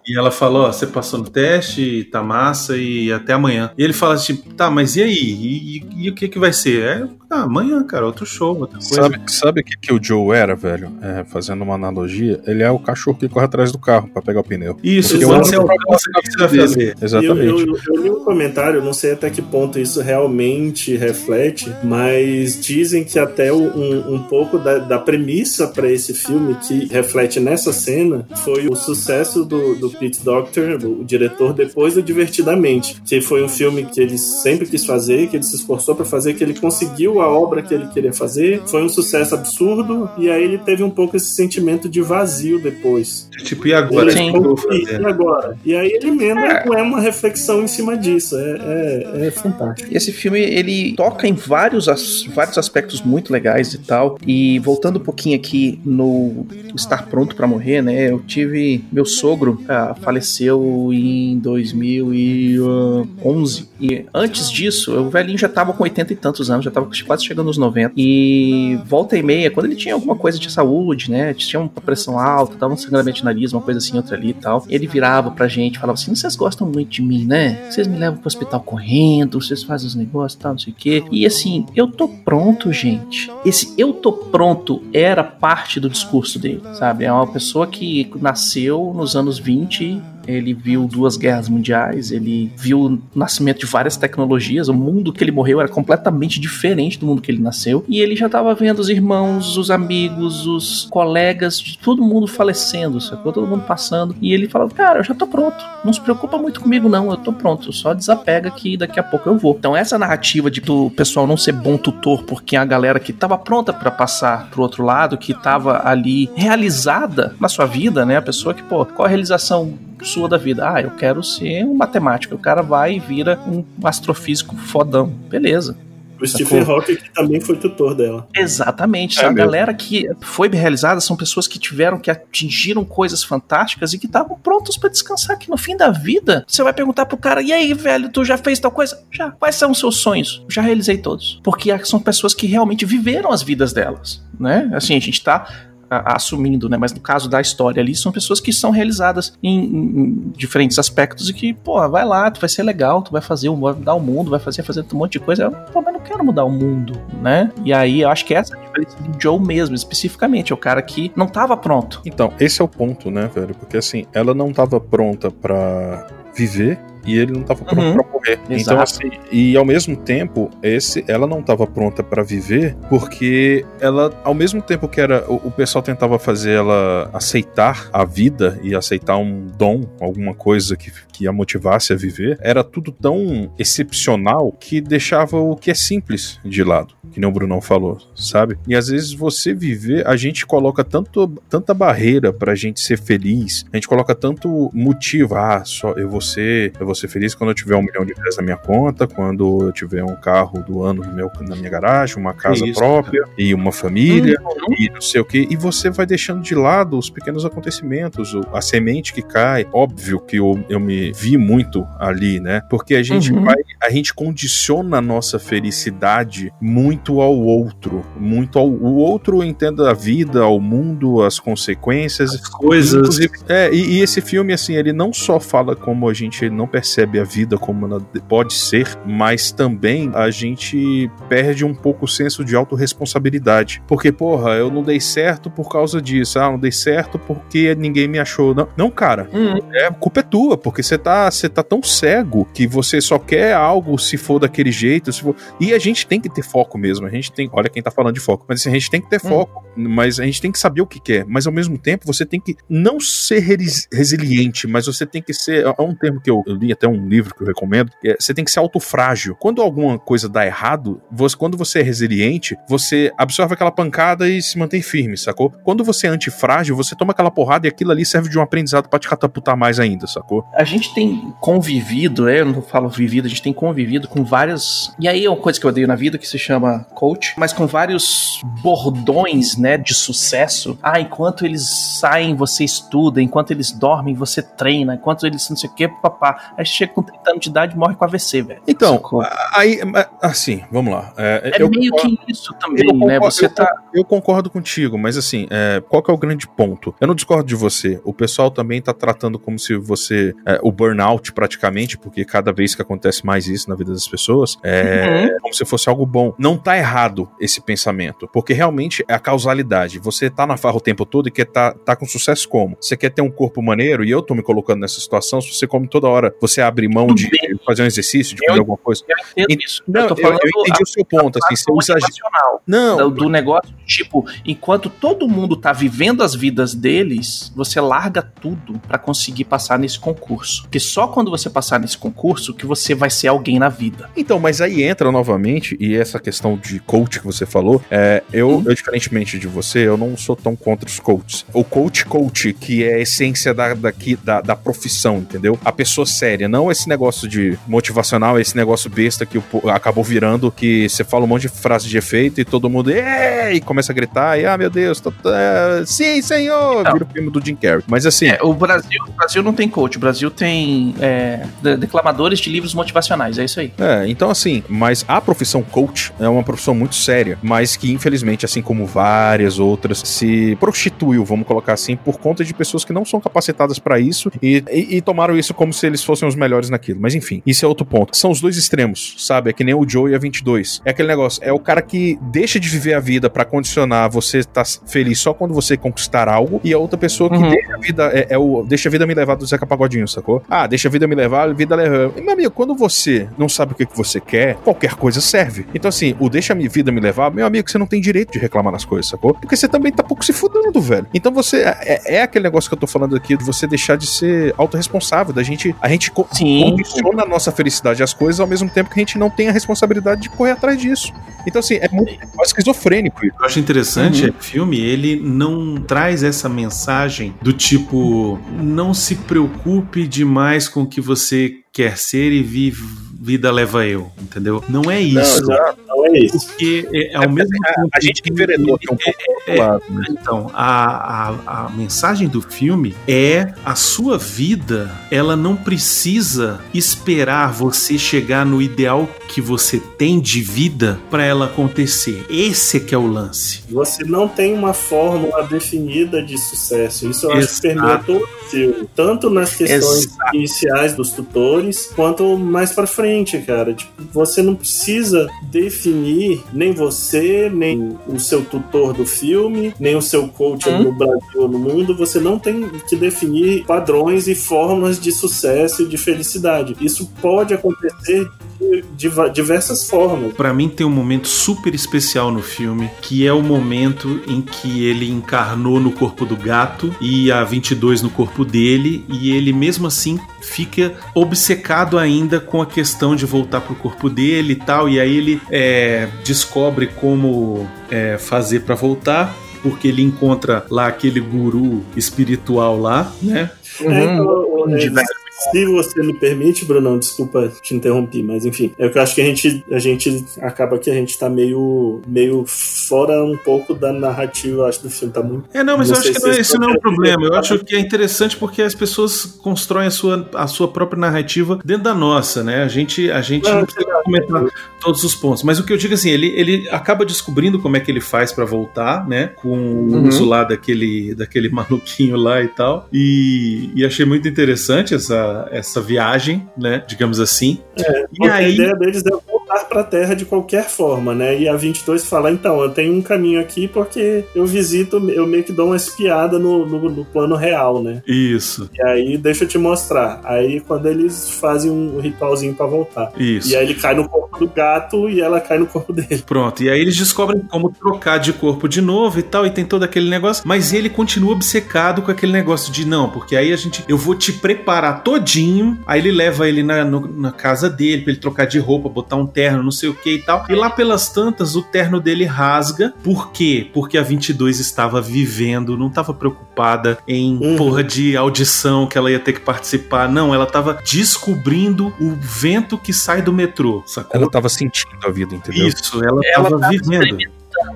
E ela falou: Ó, você passou no teste, tá massa e até amanhã. E ele fala assim: tá, mas e aí? E, e- e o que que vai ser? É, ah, amanhã, cara, outro show, outra coisa. Sabe, sabe o que, que o Joe era, velho? É, fazendo uma analogia, ele é o cachorro que corre atrás do carro pra pegar o pneu. Isso, Porque lance é o outro que você vai dele. fazer. Exatamente. Eu, eu, eu li um comentário, não sei até que ponto isso realmente reflete, mas dizem que até um, um pouco da, da premissa para esse filme que reflete nessa cena foi o sucesso do, do Pete Doctor, o diretor, depois do Divertidamente, que foi um filme que ele sempre quis fazer, que ele se esforçou para fazer, que ele conseguiu a obra que ele queria fazer, foi um sucesso absurdo, e aí ele teve um pouco esse sentimento de vazio depois. Tipo, e agora? O Sim. que eu vou E, e agora? E aí ele emenda é. uma reflexão em cima disso. É, é, é fantástico. E esse filme, ele toca em vários, as- vários aspectos muito legais e tal. E voltando um pouquinho aqui no Estar Pronto pra Morrer, né? Eu tive. Meu sogro ah, faleceu em 2011. E antes disso, o velhinho já tava com 80 e tantos anos, já tava quase chegando nos 90. E volta e meia, quando ele tinha alguma coisa de saúde, né? Tinha uma pressão alta, dava um sangramento de nariz, uma coisa assim, outra ali e tal. Ele virava pra gente, falava assim: vocês gostam muito de mim, né? Vocês me levam pro hospital correndo, vocês fazem os negócios e tal, não sei o quê. E assim, eu tô pronto, gente. Esse eu tô pronto era parte do discurso dele, sabe? É uma pessoa que nasceu nos anos 20 ele viu duas guerras mundiais, ele viu o nascimento de várias tecnologias, o mundo que ele morreu era completamente diferente do mundo que ele nasceu, e ele já estava vendo os irmãos, os amigos, os colegas, todo mundo falecendo, sacou? Todo mundo passando, e ele falou, cara, eu já tô pronto, não se preocupa muito comigo não, eu tô pronto, só desapega que daqui a pouco eu vou. Então essa narrativa de do pessoal não ser bom tutor, porque a galera que tava pronta para passar pro outro lado, que tava ali realizada na sua vida, né, a pessoa que, pô, qual a realização sua da vida. Ah, eu quero ser um matemático. O cara vai e vira um astrofísico fodão. Beleza. O Stephen Hawking que também foi tutor dela. Exatamente. É a mesmo. galera que foi realizada são pessoas que tiveram, que atingiram coisas fantásticas e que estavam prontos pra descansar. Que no fim da vida, você vai perguntar pro cara: e aí, velho, tu já fez tal coisa? Já. Quais são os seus sonhos? Já realizei todos. Porque são pessoas que realmente viveram as vidas delas, né? Assim, a gente tá assumindo, né? Mas no caso da história ali, são pessoas que são realizadas em, em- diferentes aspectos e que, pô, vai lá, tu vai ser legal, tu vai fazer, vai mudar o mundo, vai fazer, fazer um monte de coisa. Eu, pô, mas não quero mudar o mundo, né? E aí eu acho que essa é a diferença do Joe mesmo, especificamente, é o cara que não tava pronto. Então, esse é o ponto, né, velho? Porque assim, ela não tava pronta pra viver e ele não tava pronto Uhum. pra morrer. Então, Exato. assim, e ao mesmo tempo, esse, ela não tava pronta pra viver porque ela, ao mesmo tempo que era o, o pessoal tentava fazer ela aceitar a vida e aceitar um dom, alguma coisa que, que a motivasse a viver, era tudo tão excepcional que deixava o que é simples de lado, que nem o Brunão falou, sabe? E às vezes você viver, a gente coloca tanto, tanta barreira pra gente ser feliz, a gente coloca tanto motivo, ah, só eu vou ser, eu vou ser feliz quando eu tiver um milhão de reais na minha conta, quando eu tiver um carro do ano no meu, na minha garagem, uma casa isso, própria e uma família Uhum. e não sei o que, e você vai deixando de lado os pequenos acontecimentos, a semente que cai. Óbvio que eu, eu me vi muito ali, né? Porque a gente Uhum. vai, a gente condiciona a nossa felicidade muito ao outro, muito ao o outro entenda a vida, ao mundo, as consequências, As coisas. É, e, e esse filme, assim, ele não só fala como a gente não percebe a vida como ela pode ser, mas também a gente perde um pouco o senso de autorresponsabilidade. Porque, porra, eu não dei certo por causa disso, ah, não dei certo porque ninguém me achou. Não, não cara, Uhum. é, a culpa é tua, porque você tá, você tá tão cego que você só quer algo se for daquele jeito, se for... e a gente tem que ter foco mesmo. A gente tem, olha quem tá falando de foco, mas assim, a gente tem que ter Hum. foco, mas a gente tem que saber o que quer. Mas ao mesmo tempo, você tem que não ser res- resiliente, mas você tem que ser. É um termo que eu, eu até um livro que eu recomendo. é, você tem que ser autofrágil. Quando alguma coisa dá errado, você, quando você é resiliente, você absorve aquela pancada e se mantém firme, sacou? Quando você é antifrágil, você toma aquela porrada e aquilo ali serve de um aprendizado pra te catapultar mais ainda, sacou? A gente tem convivido, né? Eu não falo vivido, a gente tem convivido com várias. E aí é uma coisa que eu odeio na vida que se chama coach, mas com vários bordões, né, de sucesso. Ah, enquanto eles saem, você estuda, enquanto eles dormem, você treina, enquanto eles não sei o que, papá. Aí chega com 30 anos de idade e morre com AVC, velho. Então, aí, assim, vamos lá. É, É meio concordo- que isso também, né? concordo- Você eu, tá. eu concordo contigo, mas assim, é, qual que é o grande ponto? Eu não discordo de você. O pessoal também tá tratando como se você. é, o burnout, praticamente, porque cada vez que acontece mais isso na vida das pessoas, é como se fosse algo bom. Não tá errado esse pensamento, porque realmente é a causalidade. Você tá na farra o tempo todo e quer tá, tá com sucesso como? Você quer ter um corpo maneiro, e eu tô me colocando nessa situação, se você come toda hora, você abre mão Tudo de bem. fazer um exercício, de Eu- fazer alguma coisa. Eu entendo isso. Não, eu falando eu entendi a- o seu ponto, assim, exagero. motivacional. Não, do, do negócio, tipo, enquanto todo mundo tá vivendo as vidas deles, você larga tudo pra conseguir passar nesse concurso. Porque só quando você passar nesse concurso que você vai ser alguém na vida. Então, mas aí entra novamente, e essa questão de coach que você falou, é, eu, eu, diferentemente de você, eu não sou tão contra os coaches. O coach coach, que é a essência da, daqui, da, da profissão, entendeu? A pessoa séria, não esse negócio de motivacional, esse negócio besta que acabou virando, que você fala um monte de frase de efeito e todo mundo, e começa a gritar, e ah, meu Deus, tô- é, sim, senhor! Vira o filme do Jim Carrey. Mas assim, É, o Brasil, o Brasil não tem coach, o Brasil tem é, de- declamadores de livros motivacionais, é isso aí. É, então assim, mas a profissão coach é uma profissão muito séria, mas que infelizmente, assim como várias outras, se prostituiu, vamos colocar assim, por conta de pessoas que não são capacitadas pra isso e, e- e tomaram isso como se eles fossem os melhores naquilo. Mas enfim, isso é outro ponto. São os dois extremos, sabe? É que nem o Joe e a 22. É aquele negócio, é o cara que deixa de viver a vida pra condicionar você estar feliz só quando você conquistar algo e a outra pessoa que Uhum. deixa a vida é, é o deixa a vida me levar do Zeca Pagodinho, sacou? Ah, deixa a vida me levar, a vida leva. E, meu amigo, quando você não sabe o que, que você quer, qualquer coisa serve. Então, assim, o deixa a minha vida me levar, meu amigo, você não tem direito de reclamar nas coisas, sacou? Porque você também tá pouco se fudendo, velho. Então você. É, é aquele negócio que eu tô falando aqui, de você deixar de ser autorresponsável, da gente. A gente Sim. condiciona a nossa felicidade às coisas ao mesmo tempo que a gente não tem a responsabilidade de correr atrás disso. Então, assim, é muito é esquizofrênico. Eu acho interessante é que o filme, ele não traz essa mensagem do tipo, não se preocupe demais com o que você quer ser e vive, vida leva eu, entendeu? Não é isso. Não é isso. Porque é, ao mesmo tempo A gente que enveredou aqui um pouco outro lado, né? Então, a, a, a mensagem do filme é a sua vida, ela não precisa esperar você chegar no ideal que você tem de vida para ela acontecer. Esse é que é o lance. Você não tem uma fórmula definida de sucesso. Isso eu acho que Exato. permeia todo o filme. Tanto nas questões Exato. iniciais dos tutores, quanto mais pra frente, cara. Tipo, você não precisa definir nem você, nem o seu tutor do filme, nem o seu coach Hum. no Brasil ou no mundo. Você não tem que definir padrões e fórmulas de sucesso e de felicidade. Isso pode acontecer de, diversas formas. Pra mim tem um momento super especial no filme, que é o momento em que ele encarnou no corpo do gato e a 22 no corpo dele, e ele mesmo assim fica obcecado ainda com a questão de voltar pro corpo dele e tal, e aí ele é, descobre como é, fazer pra voltar. Porque ele encontra lá aquele guru espiritual lá, né? É, então, Uhum. é, De velho. Se você me permite, Brunão, desculpa te interromper, mas enfim, é que eu acho que a gente, a gente acaba que a gente tá meio, meio fora um pouco da narrativa, acho, do filme, tá muito. É, não, mas Não eu acho que não é- esse não é um problema. Eu acho que é interessante porque as pessoas constroem a sua, a sua própria narrativa dentro da nossa, né? A gente, a gente Não, não precisa comentar todos os pontos. Mas o que eu digo assim, ele, ele acaba descobrindo como é que ele faz pra voltar, né? Com o Uhum. uso lá daquele, daquele maluquinho lá e tal. E, e achei muito interessante essa, essa viagem, né? Digamos assim. e Porque a aí. ideia deles é voltar voltar pra Terra de qualquer forma, né? E a 22 fala, então, eu tenho um caminho aqui porque eu visito, eu meio que dou uma espiada no, no, no plano real, né? Isso, E aí, deixa eu te mostrar. Aí, quando eles fazem um ritualzinho pra voltar. isso. E aí ele cai no corpo do gato e ela cai no corpo dele. Pronto, e aí eles descobrem como trocar de corpo de novo e tal, e tem todo aquele negócio, mas ele continua obcecado com aquele negócio de não, porque aí a gente, eu vou te preparar todinho, aí ele leva ele na, no- na casa dele pra ele trocar de roupa, botar um terno, não sei o que e tal, e lá pelas tantas o terno dele rasga, por quê? Porque a 22 estava vivendo, não estava preocupada em Uhum. porra de audição que ela ia ter que participar, não, ela tava descobrindo o vento que sai do metrô, sacou? Ela tava sentindo a vida, entendeu? Isso, ela, Ela tava tava vivendo.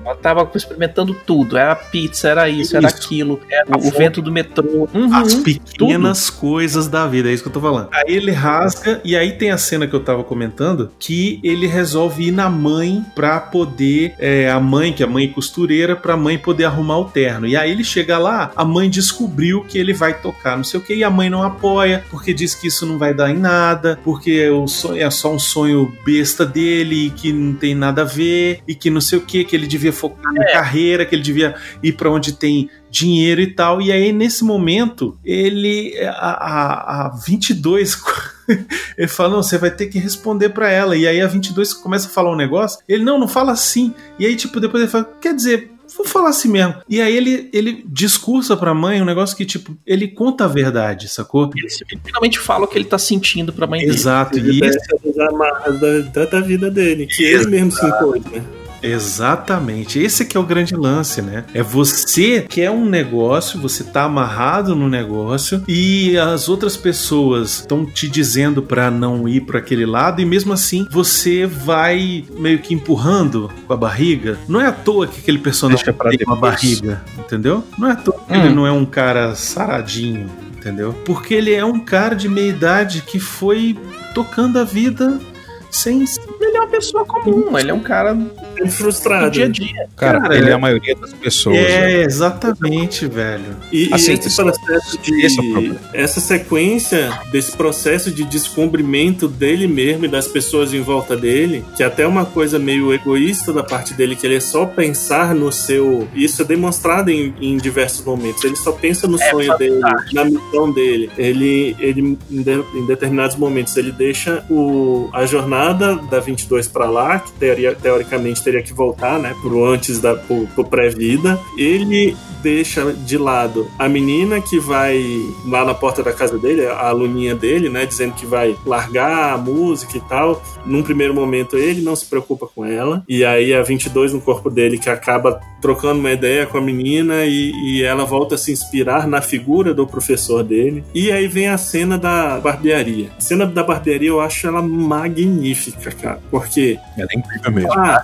Ela tava experimentando tudo. Era pizza, era isso, era Isso. aquilo. Era o, o vento do metrô. Uhum. As pequenas coisas da vida, é isso que eu tô falando. Aí ele rasga, e aí tem a cena que eu tava comentando, que ele resolve ir na mãe pra poder. é, a mãe, que é a mãe costureira, pra mãe poder arrumar o terno. E aí ele chega lá, a mãe descobriu que ele vai tocar, não sei o que, e a mãe não apoia, porque diz que isso não vai dar em nada, porque o sonho é só um sonho besta dele, e que não tem nada a ver, e que não sei o que, que ele devia focar na carreira, que ele devia ir pra onde tem dinheiro e tal. E aí, nesse momento, ele. A, a, a 22. Ele fala: Não, você vai ter que responder pra ela. E aí a 22 começa a falar um negócio. Ele: Não, não fala assim. E aí, tipo, depois ele fala: Quer dizer. Vou falar assim mesmo. E aí ele, ele discursa pra mãe um negócio que, tipo, ele conta a verdade, sacou? Ele finalmente fala o que ele tá sentindo pra mãe dele. Exato. Ele E as amarras da, da, da vida dele, que ele mesmo se impôs, né? Exatamente. Esse que é o grande lance, né? É você quer um negócio, você tá amarrado no negócio e as outras pessoas estão te dizendo pra não ir pra aquele lado e mesmo assim você vai meio que empurrando com a barriga. Não é à toa que aquele personagem Deixa pra tem uma depois. barriga, entendeu? Não é à toa que Hum. ele não é um cara saradinho, entendeu? Porque ele é um cara de meia idade que foi tocando a vida sem Ele é uma pessoa comum, ele é um cara Sempre frustrado. dia a dia. Cara, Cara, ele é- é a maioria das pessoas. né? É, exatamente, velho. E, e Assim, esse isso- processo de. esse é essa sequência desse processo de descobrimento dele mesmo e das pessoas em volta dele, que é até uma coisa meio egoísta da parte dele, que ele é só pensar no seu. Isso é demonstrado em, em diversos momentos. Ele só pensa no É sonho dele, fantástico. na missão dele. Ele, ele em, de- em determinados momentos, ele deixa o, a jornada da 22 pra lá, que teoria, teoricamente teria que voltar, né, pro antes da pro, pro pré-vida. Ele deixa de lado a menina que vai lá na porta da casa dele, a aluninha dele, né, dizendo que vai largar a música e tal. Num primeiro momento ele não se preocupa com ela, e aí a 22 no corpo dele que acaba trocando uma ideia com a menina e, e ela volta a se inspirar na figura do professor dele. E aí vem a cena da barbearia. A cena da barbearia eu acho ela magnífica, cara, porque Ela é incrível mesmo. ah,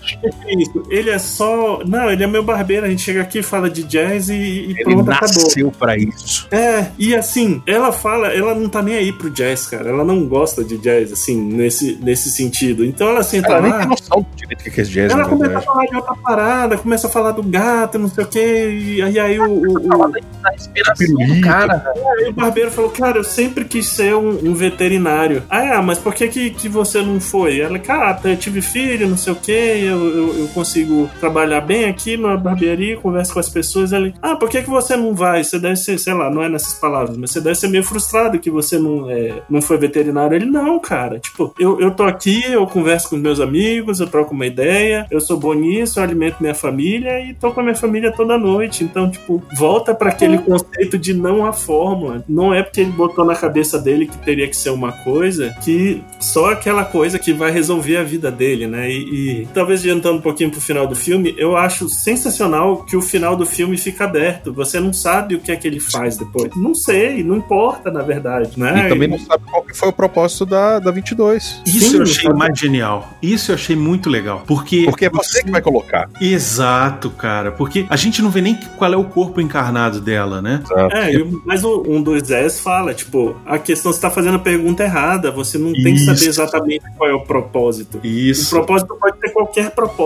isso. Ele é só. Não, ele é meu barbeiro. A gente chega aqui, fala de jazz e, e Ele pronto, acabou. nasceu pra isso. É, e assim, ela fala, ela não tá nem aí pro jazz, cara. Ela não gosta de jazz, assim, nesse, nesse sentido. Então ela senta Ela nem lá. tem noção do direito que é jazz, Ela começa a verdade. falar de outra parada, começa a falar do gato, não sei o quê, e aí, aí o, o- o, da, inspiração cara. aí o barbeiro falou, cara, eu sempre quis ser um, um veterinário. Ah, é, mas por que, que que você não foi? Ela, cara, eu tive filho, não sei o quê, eu, eu, eu consigo trabalhar bem aqui na barbearia, converso com as pessoas. Ela, ah, por que, que você não vai? Você deve ser, sei lá, não é nessas palavras, mas você deve ser meio frustrado que você não, é, não foi veterinário. Ele, não, cara, tipo, eu, eu tô aqui, eu converso com meus amigos, eu troco uma ideia, eu sou bom nisso, eu alimento minha família e tô com a minha família toda noite. Então, tipo, volta para aquele conceito de não a fórmula. Não é porque ele botou na cabeça dele que teria que ser uma coisa que só aquela coisa que vai resolver a vida dele, né? E, e talvez adiantando um pouquinho pro final do filme, eu acho sensacional que o final do filme fica aberto. Você não sabe o que é que ele faz depois. Não sei, não importa, na verdade, né? E também não sabe qual que foi o propósito da, da 22. Isso Sim, eu achei mais genial. Isso eu achei muito legal. Porque. Porque é você que vai colocar. Exato, cara. Porque a gente não vê nem qual é o corpo encarnado dela, né? É, e- mas o um dos S fala, tipo, a questão você tá fazendo a pergunta errada, você não tem que saber Isso. exatamente qual é o propósito. O Isso. propósito pode ter qualquer propósito.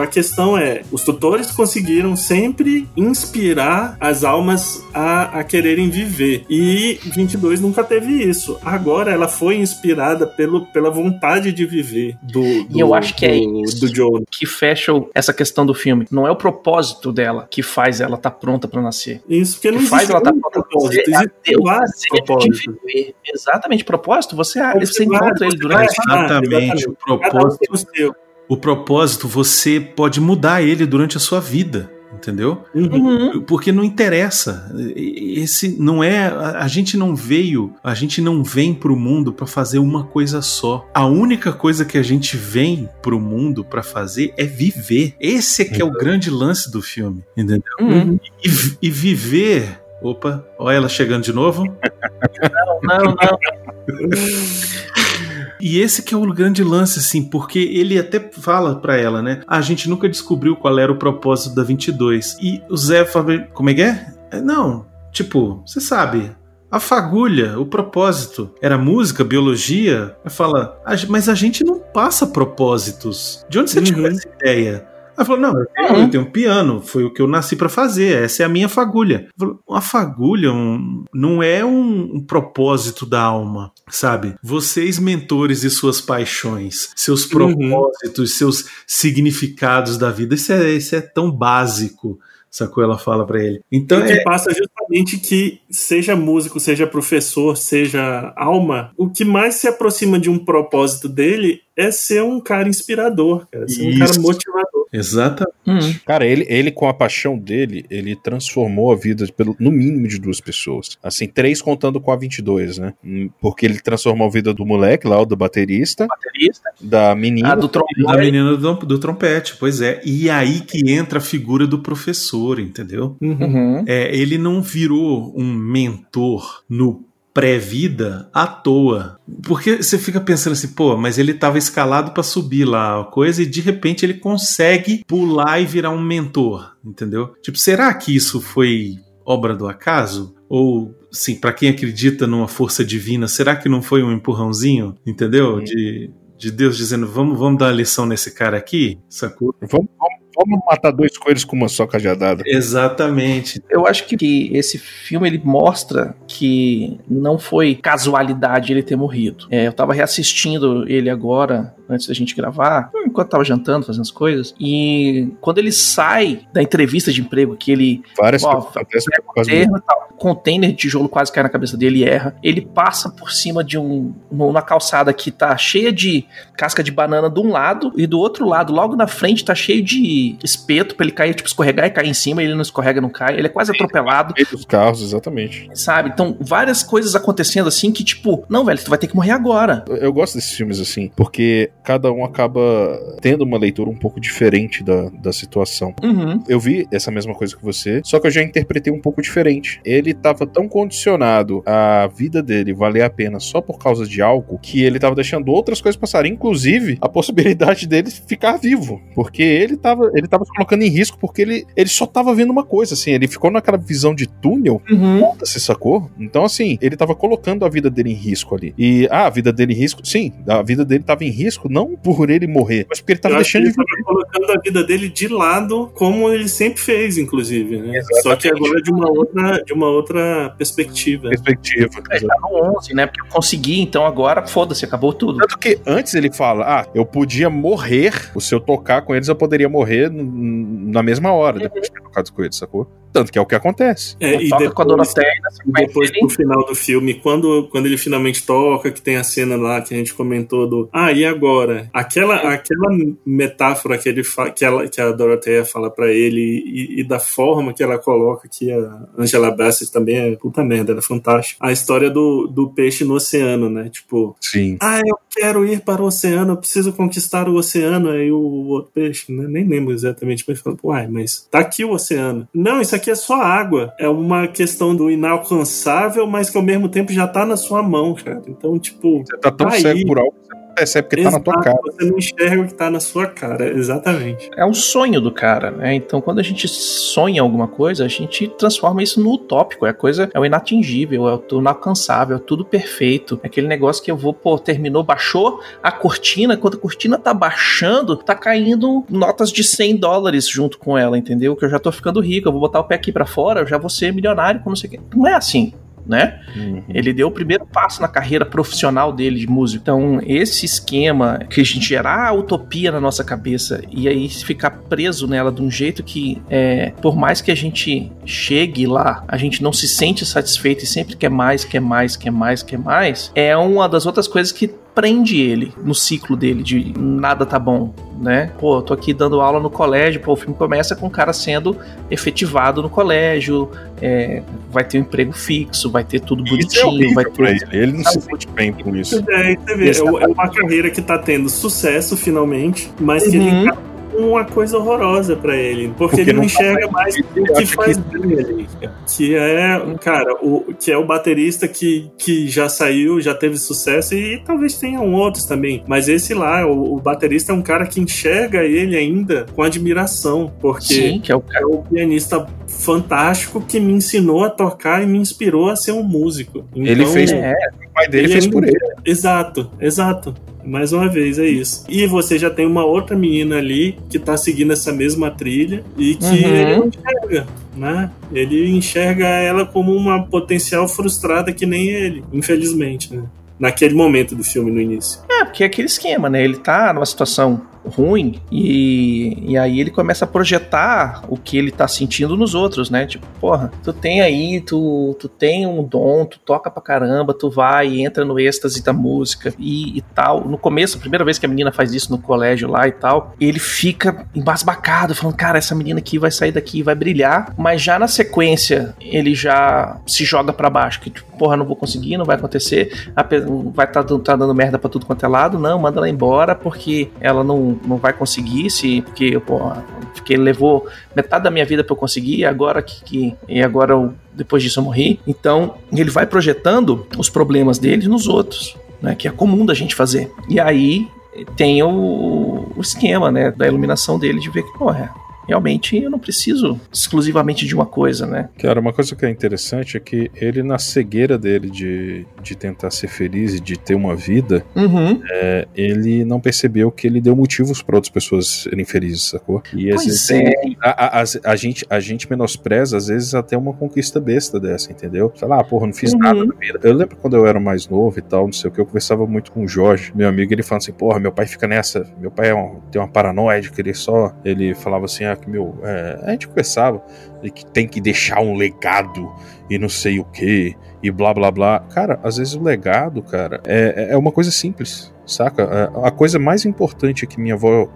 A questão é, os tutores conseguiram sempre inspirar as almas a, a quererem viver. E 22 nunca teve isso. Agora ela foi inspirada pelo, pela vontade de viver do, do E eu acho que é do, isso. do Joe. Que fecha essa questão do filme. Não é o propósito dela que faz ela estar pronta pra nascer. Isso, porque não que faz ela estar um pronta pra propósito. nascer. é Existe o vários propósitos. viver. Exatamente, propósito. Você, Você você encontra ele durante Exatamente. O propósito, o o propósito, você pode mudar ele durante a sua vida. Entendeu? Uhum. Uhum. Porque não interessa. Esse não é. A, gente não veio, a gente não vem pro mundo pra fazer uma coisa só. A única coisa que a gente vem pro mundo pra fazer é viver. Esse é que é o grande lance do filme, entendeu? Uhum. E, e viver. Opa, olha ela chegando de novo. Não, não. E esse que é o grande lance, assim, porque ele até fala pra ela, né? A gente nunca descobriu qual era o propósito da 22. E o Zé fala, como é que é? É, Não, tipo, você sabe, a fagulha, o propósito, era música, biologia? Ela fala, "A gen- mas a gente não passa propósitos. De onde você tirou Uhum. essa ideia? Ela falou, não, eu tenho, eu tenho um piano, foi o que eu nasci pra fazer, essa é a minha fagulha. Uma fagulha um- não é um, um propósito da alma, sabe? Vocês, mentores e suas paixões, seus propósitos, seus significados da vida, isso é, isso é tão básico, sacou? Ela fala pra ele. Então, o que é, passa justamente que, seja músico, seja professor, seja alma, o que mais se aproxima de um propósito dele é ser um cara inspirador, cara, ser um cara Isso. motivador. Exata, Uhum. Cara, ele, ele com a paixão dele, ele transformou a vida pelo, no mínimo de duas pessoas. Assim, três contando com a 22, né? Hum, Porque ele transformou a vida do moleque lá, o do baterista, Baterista. da menina. A do trombone. da menina do, do trompete, pois é. E aí que entra a figura do professor, entendeu? Uhum. É, ele não virou um mentor no pré-vida à toa. Porque você fica pensando assim, pô, mas ele tava escalado pra subir lá a coisa e de repente ele consegue pular e virar um mentor, entendeu? Tipo, será que isso foi obra do acaso? Ou, sim, pra quem acredita numa força divina, será que não foi um empurrãozinho, entendeu? De, de Deus dizendo, vamos, vamos dar uma lição nesse cara aqui, sacou? Vamos, vamos, vamos matar dois coelhos com uma só cajadada. Exatamente. Eu acho que, que esse filme ele mostra que não foi casualidade ele ter morrido. É, eu tava reassistindo ele agora, antes da gente gravar, enquanto tava jantando, fazendo as coisas, e quando ele sai da entrevista de emprego, que ele Várias Ó, coisas acontecem por causa do terra, tal, container de tijolo quase cai na cabeça dele e erra. Ele passa por cima de um uma calçada que tá cheia de casca de banana de um lado e do outro lado, logo na frente, tá cheio de espeto pra ele cair, tipo, escorregar e cair em cima, ele não escorrega, não cai, ele é quase atropelado, dos carros, exatamente. sabe? Então, várias coisas acontecendo assim que, tipo, não, velho, tu vai ter que morrer agora. Eu gosto desses filmes assim, porque cada um acaba tendo uma leitura um pouco diferente da, da situação. Uhum. Eu vi essa mesma coisa que você, só que eu já interpretei um pouco diferente. Ele tava tão condicionado a vida dele valer a pena só por causa de algo que ele tava deixando outras coisas passarem, inclusive a possibilidade dele ficar vivo, porque ele tava, ele tava se colocando em risco porque ele, ele só tava vendo uma coisa, assim, ele ficou naquela visão de túnel Uhum. você sacou? Então, assim, ele tava colocando a vida dele em risco ali. E, ah, a vida dele em risco, sim, a vida dele tava em risco não por ele morrer, mas porque ele tava Eu acho que deixando de ele tava colocando a vida dele de lado, como ele sempre fez, inclusive, né? Só que agora de uma outra, de uma outra perspectiva. perspectiva. Ele tá no 11, né? Porque eu consegui, então agora, foda-se, acabou tudo. Tanto que antes ele fala, ah, eu podia morrer, se eu tocar com eles, eu poderia morrer na mesma hora, depois de ter tocado com eles, sacou? Tanto que é o que acontece. É, e toca com a depois, Doroteia, depois final do filme, quando, quando ele finalmente toca, que tem a cena lá que a gente comentou do Ah, e agora? Aquela, aquela metáfora que, ele fa- que, ela, que a Doroteia fala pra ele e, e da forma que ela coloca, que a Angela Bassett também é puta merda, ela é fantástica. A história do, do peixe no oceano, né? Tipo, Sim. ah, eu quero ir para o oceano, eu preciso conquistar o oceano. Aí o outro peixe, né? nem lembro exatamente, mas fala, uai, mas tá aqui o oceano. Não, isso aqui é só água. É uma questão do inalcançável, mas que ao mesmo tempo já tá na sua mão, cara. Então, tipo, Você tá tão Aí. cego por algo que você não percebe que tá na tua Exato, cara. Você não enxerga o que tá na sua cara, exatamente. É um sonho do cara, né? Então, quando a gente sonha alguma coisa, a gente transforma isso no utópico. É a coisa, é o inatingível, é o inalcançável, é tudo perfeito. É aquele negócio que eu vou, pô, terminou, baixou a cortina. Quando a cortina tá baixando, tá caindo notas de 100 dólares junto com ela, entendeu? Que eu já tô ficando rico, eu vou botar o pé aqui pra fora, eu já vou ser milionário, com não sei o quê. Não é assim. Né? Ele deu o primeiro passo na carreira profissional dele de músico. Então, esse esquema que a gente gerar a utopia na nossa cabeça e aí ficar preso nela de um jeito que, é, por mais que a gente chegue lá, a gente não se sente satisfeito e sempre quer mais, quer mais, quer mais, quer mais, é uma das outras coisas que prende ele no ciclo dele de nada tá bom, né? Pô, eu tô aqui dando aula no colégio, pô, o filme começa com o cara sendo efetivado no colégio, é, vai ter um emprego fixo, vai ter tudo é bonitinho, horrível vai ter. ele. Ele não se sente bem com isso. É, você vê, é é uma carreira que tá tendo sucesso finalmente, mas que Uhum. ele tá com uma coisa horrorosa pra ele, porque, Porque ele não não enxerga mais o Ele que faz que- dele, que é, cara, o que é o baterista que, que já saiu, já teve sucesso e talvez tenham outros também, mas esse lá, o, o baterista é um cara que enxerga ele ainda com admiração, porque Sim, que é o é um pianista fantástico que me ensinou a tocar e me inspirou a ser um músico. Ele Então, fez É, O pai dele Ele fez ainda- por ele. Exato, exato. Mais uma vez, é isso. E você já tem uma outra menina ali que tá seguindo essa mesma trilha e que Uhum. ele não enxerga, né? Ele enxerga ela como uma potencial frustrada que nem ele, infelizmente, né? Naquele momento do filme no início. É, porque é aquele esquema, né? Ele tá numa situação ruim e, e aí ele começa a projetar o que ele tá sentindo nos outros, né? Tipo, porra, tu tem aí, tu, tu tem um dom, tu toca pra caramba, tu vai entra no êxtase da música e, e tal. No começo, a primeira vez que a menina faz isso no colégio lá e tal, ele fica embasbacado, falando, cara, essa menina aqui vai sair daqui vai brilhar, mas já na sequência ele já se joga pra baixo, que tipo, porra, não vou conseguir, não vai acontecer, vai tá, tá dando merda pra tudo quanto é lado, não, manda ela embora porque ela não, não vai conseguir, se, porque, porra, porque levou metade da minha vida pra eu conseguir, agora que, que e agora eu, depois disso eu morri. Então, ele vai projetando os problemas dele nos outros, né, que é comum da gente fazer. E aí tem o, o esquema, né, da iluminação dele de ver que, porra, realmente eu não preciso exclusivamente de uma coisa, né? Cara, uma coisa que é interessante é que ele, na cegueira dele de, de tentar ser feliz e de ter uma vida, Uhum. é, ele não percebeu que ele deu motivos para outras pessoas serem felizes, sacou? E às vezes é. a, a, a- a gente, a gente menospreza, às vezes, até uma conquista besta dessa, entendeu? Sei lá, porra, não fiz Uhum. nada na vida. Eu lembro quando eu era mais novo e tal, não sei o que, eu conversava muito com o Jorge, meu amigo, ele falando assim, porra, meu pai fica nessa, meu pai é um- tem uma paranoia de querer só. Ele falava assim, ah, que meu. é, a gente conversava, e que tem que deixar um legado e não sei o que, e blá blá blá. Cara, às vezes o legado, cara, é, é uma coisa simples, saca? É, A coisa mais importante que minha avó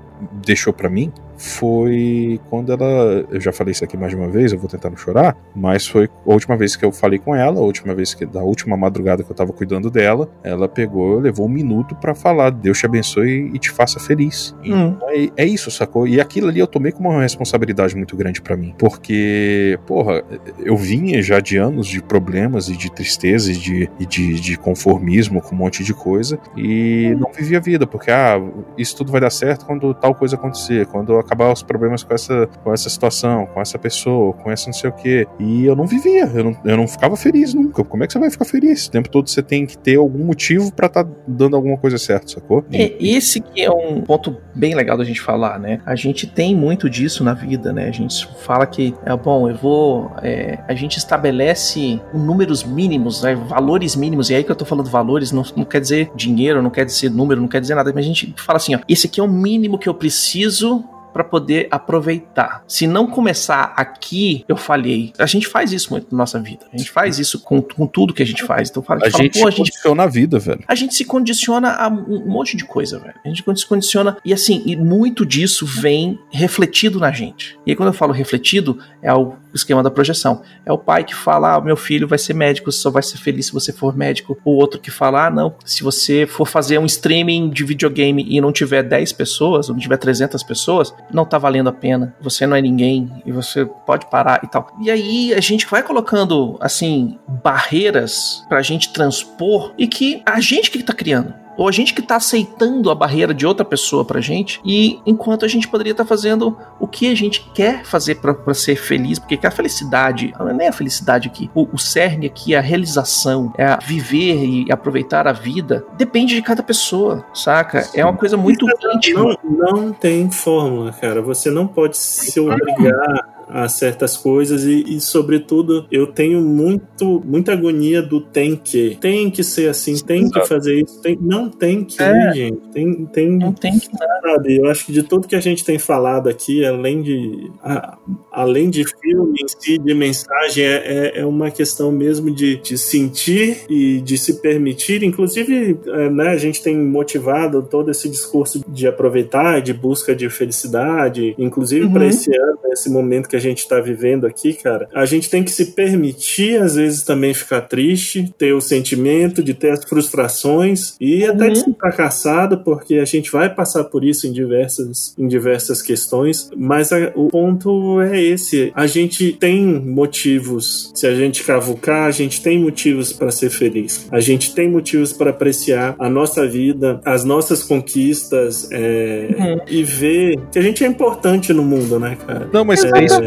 deixou pra mim foi quando ela. Eu já falei isso aqui mais de uma vez, eu vou tentar não chorar, mas foi a última vez que eu falei com ela, a última vez que, da última madrugada que eu tava cuidando dela, ela pegou, levou um minuto pra falar: Deus te abençoe e te faça feliz. Hum. É, é isso, sacou? E aquilo ali eu tomei como uma responsabilidade muito grande pra mim, porque, porra, eu vinha já de anos de problemas e de tristeza e de, e de, de conformismo com um monte de coisa e não vivia a vida, porque, ah, isso tudo vai dar certo quando tal coisa acontecer, quando acabar os problemas com essa, com essa situação, com essa pessoa, com essa não sei o que. E eu não vivia, eu não, eu não ficava feliz nunca. Como é que você vai ficar feliz? O tempo todo você tem que ter algum motivo pra tá dando alguma coisa certa, sacou? É, esse que é um ponto bem legal da gente falar, né? A gente tem muito disso na vida, né? A gente fala que, é bom, eu vou. é, a gente estabelece números mínimos, né? valores mínimos, e aí que eu tô falando valores, não, não quer dizer dinheiro, não quer dizer número, não quer dizer nada, mas a gente fala assim, ó, esse aqui é o mínimo que eu preciso para poder aproveitar. Se não começar aqui, eu falhei. A gente faz isso muito na nossa vida. A gente faz isso com, com tudo que a gente faz. Então fala, A fala, gente a gente condiciona a vida, velho. a gente se condiciona a um monte de coisa, velho. A gente se condiciona. E assim, e muito disso vem refletido na gente. E aí, quando eu falo refletido, é o esquema da projeção. É o pai que fala: ah, meu filho vai ser médico, só vai ser feliz se você for médico. O outro que fala: ah, não, se você for fazer um streaming de videogame e não tiver 10 pessoas, ou não tiver 300 pessoas, não tá valendo a pena. Você não é ninguém e você pode parar e tal. E aí a gente vai colocando, assim, barreiras pra gente transpor e que a gente que tá criando. Ou a gente que tá aceitando a barreira de outra pessoa pra gente, e enquanto a gente poderia estar fazendo o que a gente quer fazer pra ser feliz, porque a felicidade, não é nem a felicidade aqui, o, o cerne aqui, a realização, é a viver e aproveitar a vida, depende de cada pessoa, saca? É uma coisa muito íntima. Não, não tem fórmula, cara. Você não pode se obrigar a certas coisas e, e, sobretudo eu tenho muito muita agonia do tem que. Tem que ser assim tem que fazer isso tem, não tem que É. gente? Tem tem Não tem que sabe? Eu acho que de tudo que a gente tem falado aqui além de a- além de filme em si de mensagem é, é- é uma questão mesmo de, de sentir e de se permitir. Inclusive é, né, a gente tem motivado todo esse discurso de aproveitar de busca de felicidade inclusive Uhum. para esse ano esse momento que a gente está vivendo aqui cara a gente tem que se permitir às vezes também ficar triste ter o sentimento de ter as frustrações e até de ser fracassado porque a gente vai passar por isso em diversas em diversas questões mas a- o ponto é esse a gente tem motivos se a gente cavucar a gente tem motivos para ser feliz a gente tem motivos para apreciar a nossa vida as nossas conquistas é, e ver que a gente é importante no mundo né cara? Não, mas É, é isso.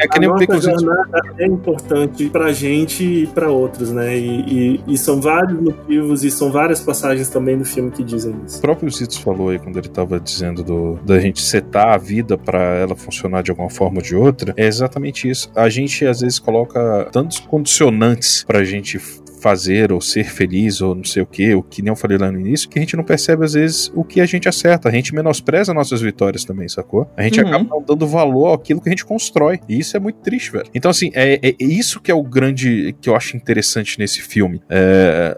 É que a nem o nossa Baconzitos jornada é importante pra gente e pra outros, né? E, e- e são vários motivos e são várias passagens também do filme que dizem isso. O próprio Zitos falou aí quando ele tava dizendo do, da gente setar a vida pra ela funcionar de alguma forma ou de outra. É exatamente isso. A gente às vezes coloca tantos condicionantes pra gente fazer ou ser feliz ou não sei o que, o que nem eu falei lá no início, que a gente não percebe às vezes o que a gente acerta. A gente menospreza nossas vitórias também, sacou? A gente Uhum. acaba não dando valor àquilo que a gente constrói. E isso é muito triste, velho. Então, assim, é, é isso que é o grande que eu acho interessante nesse filme. É,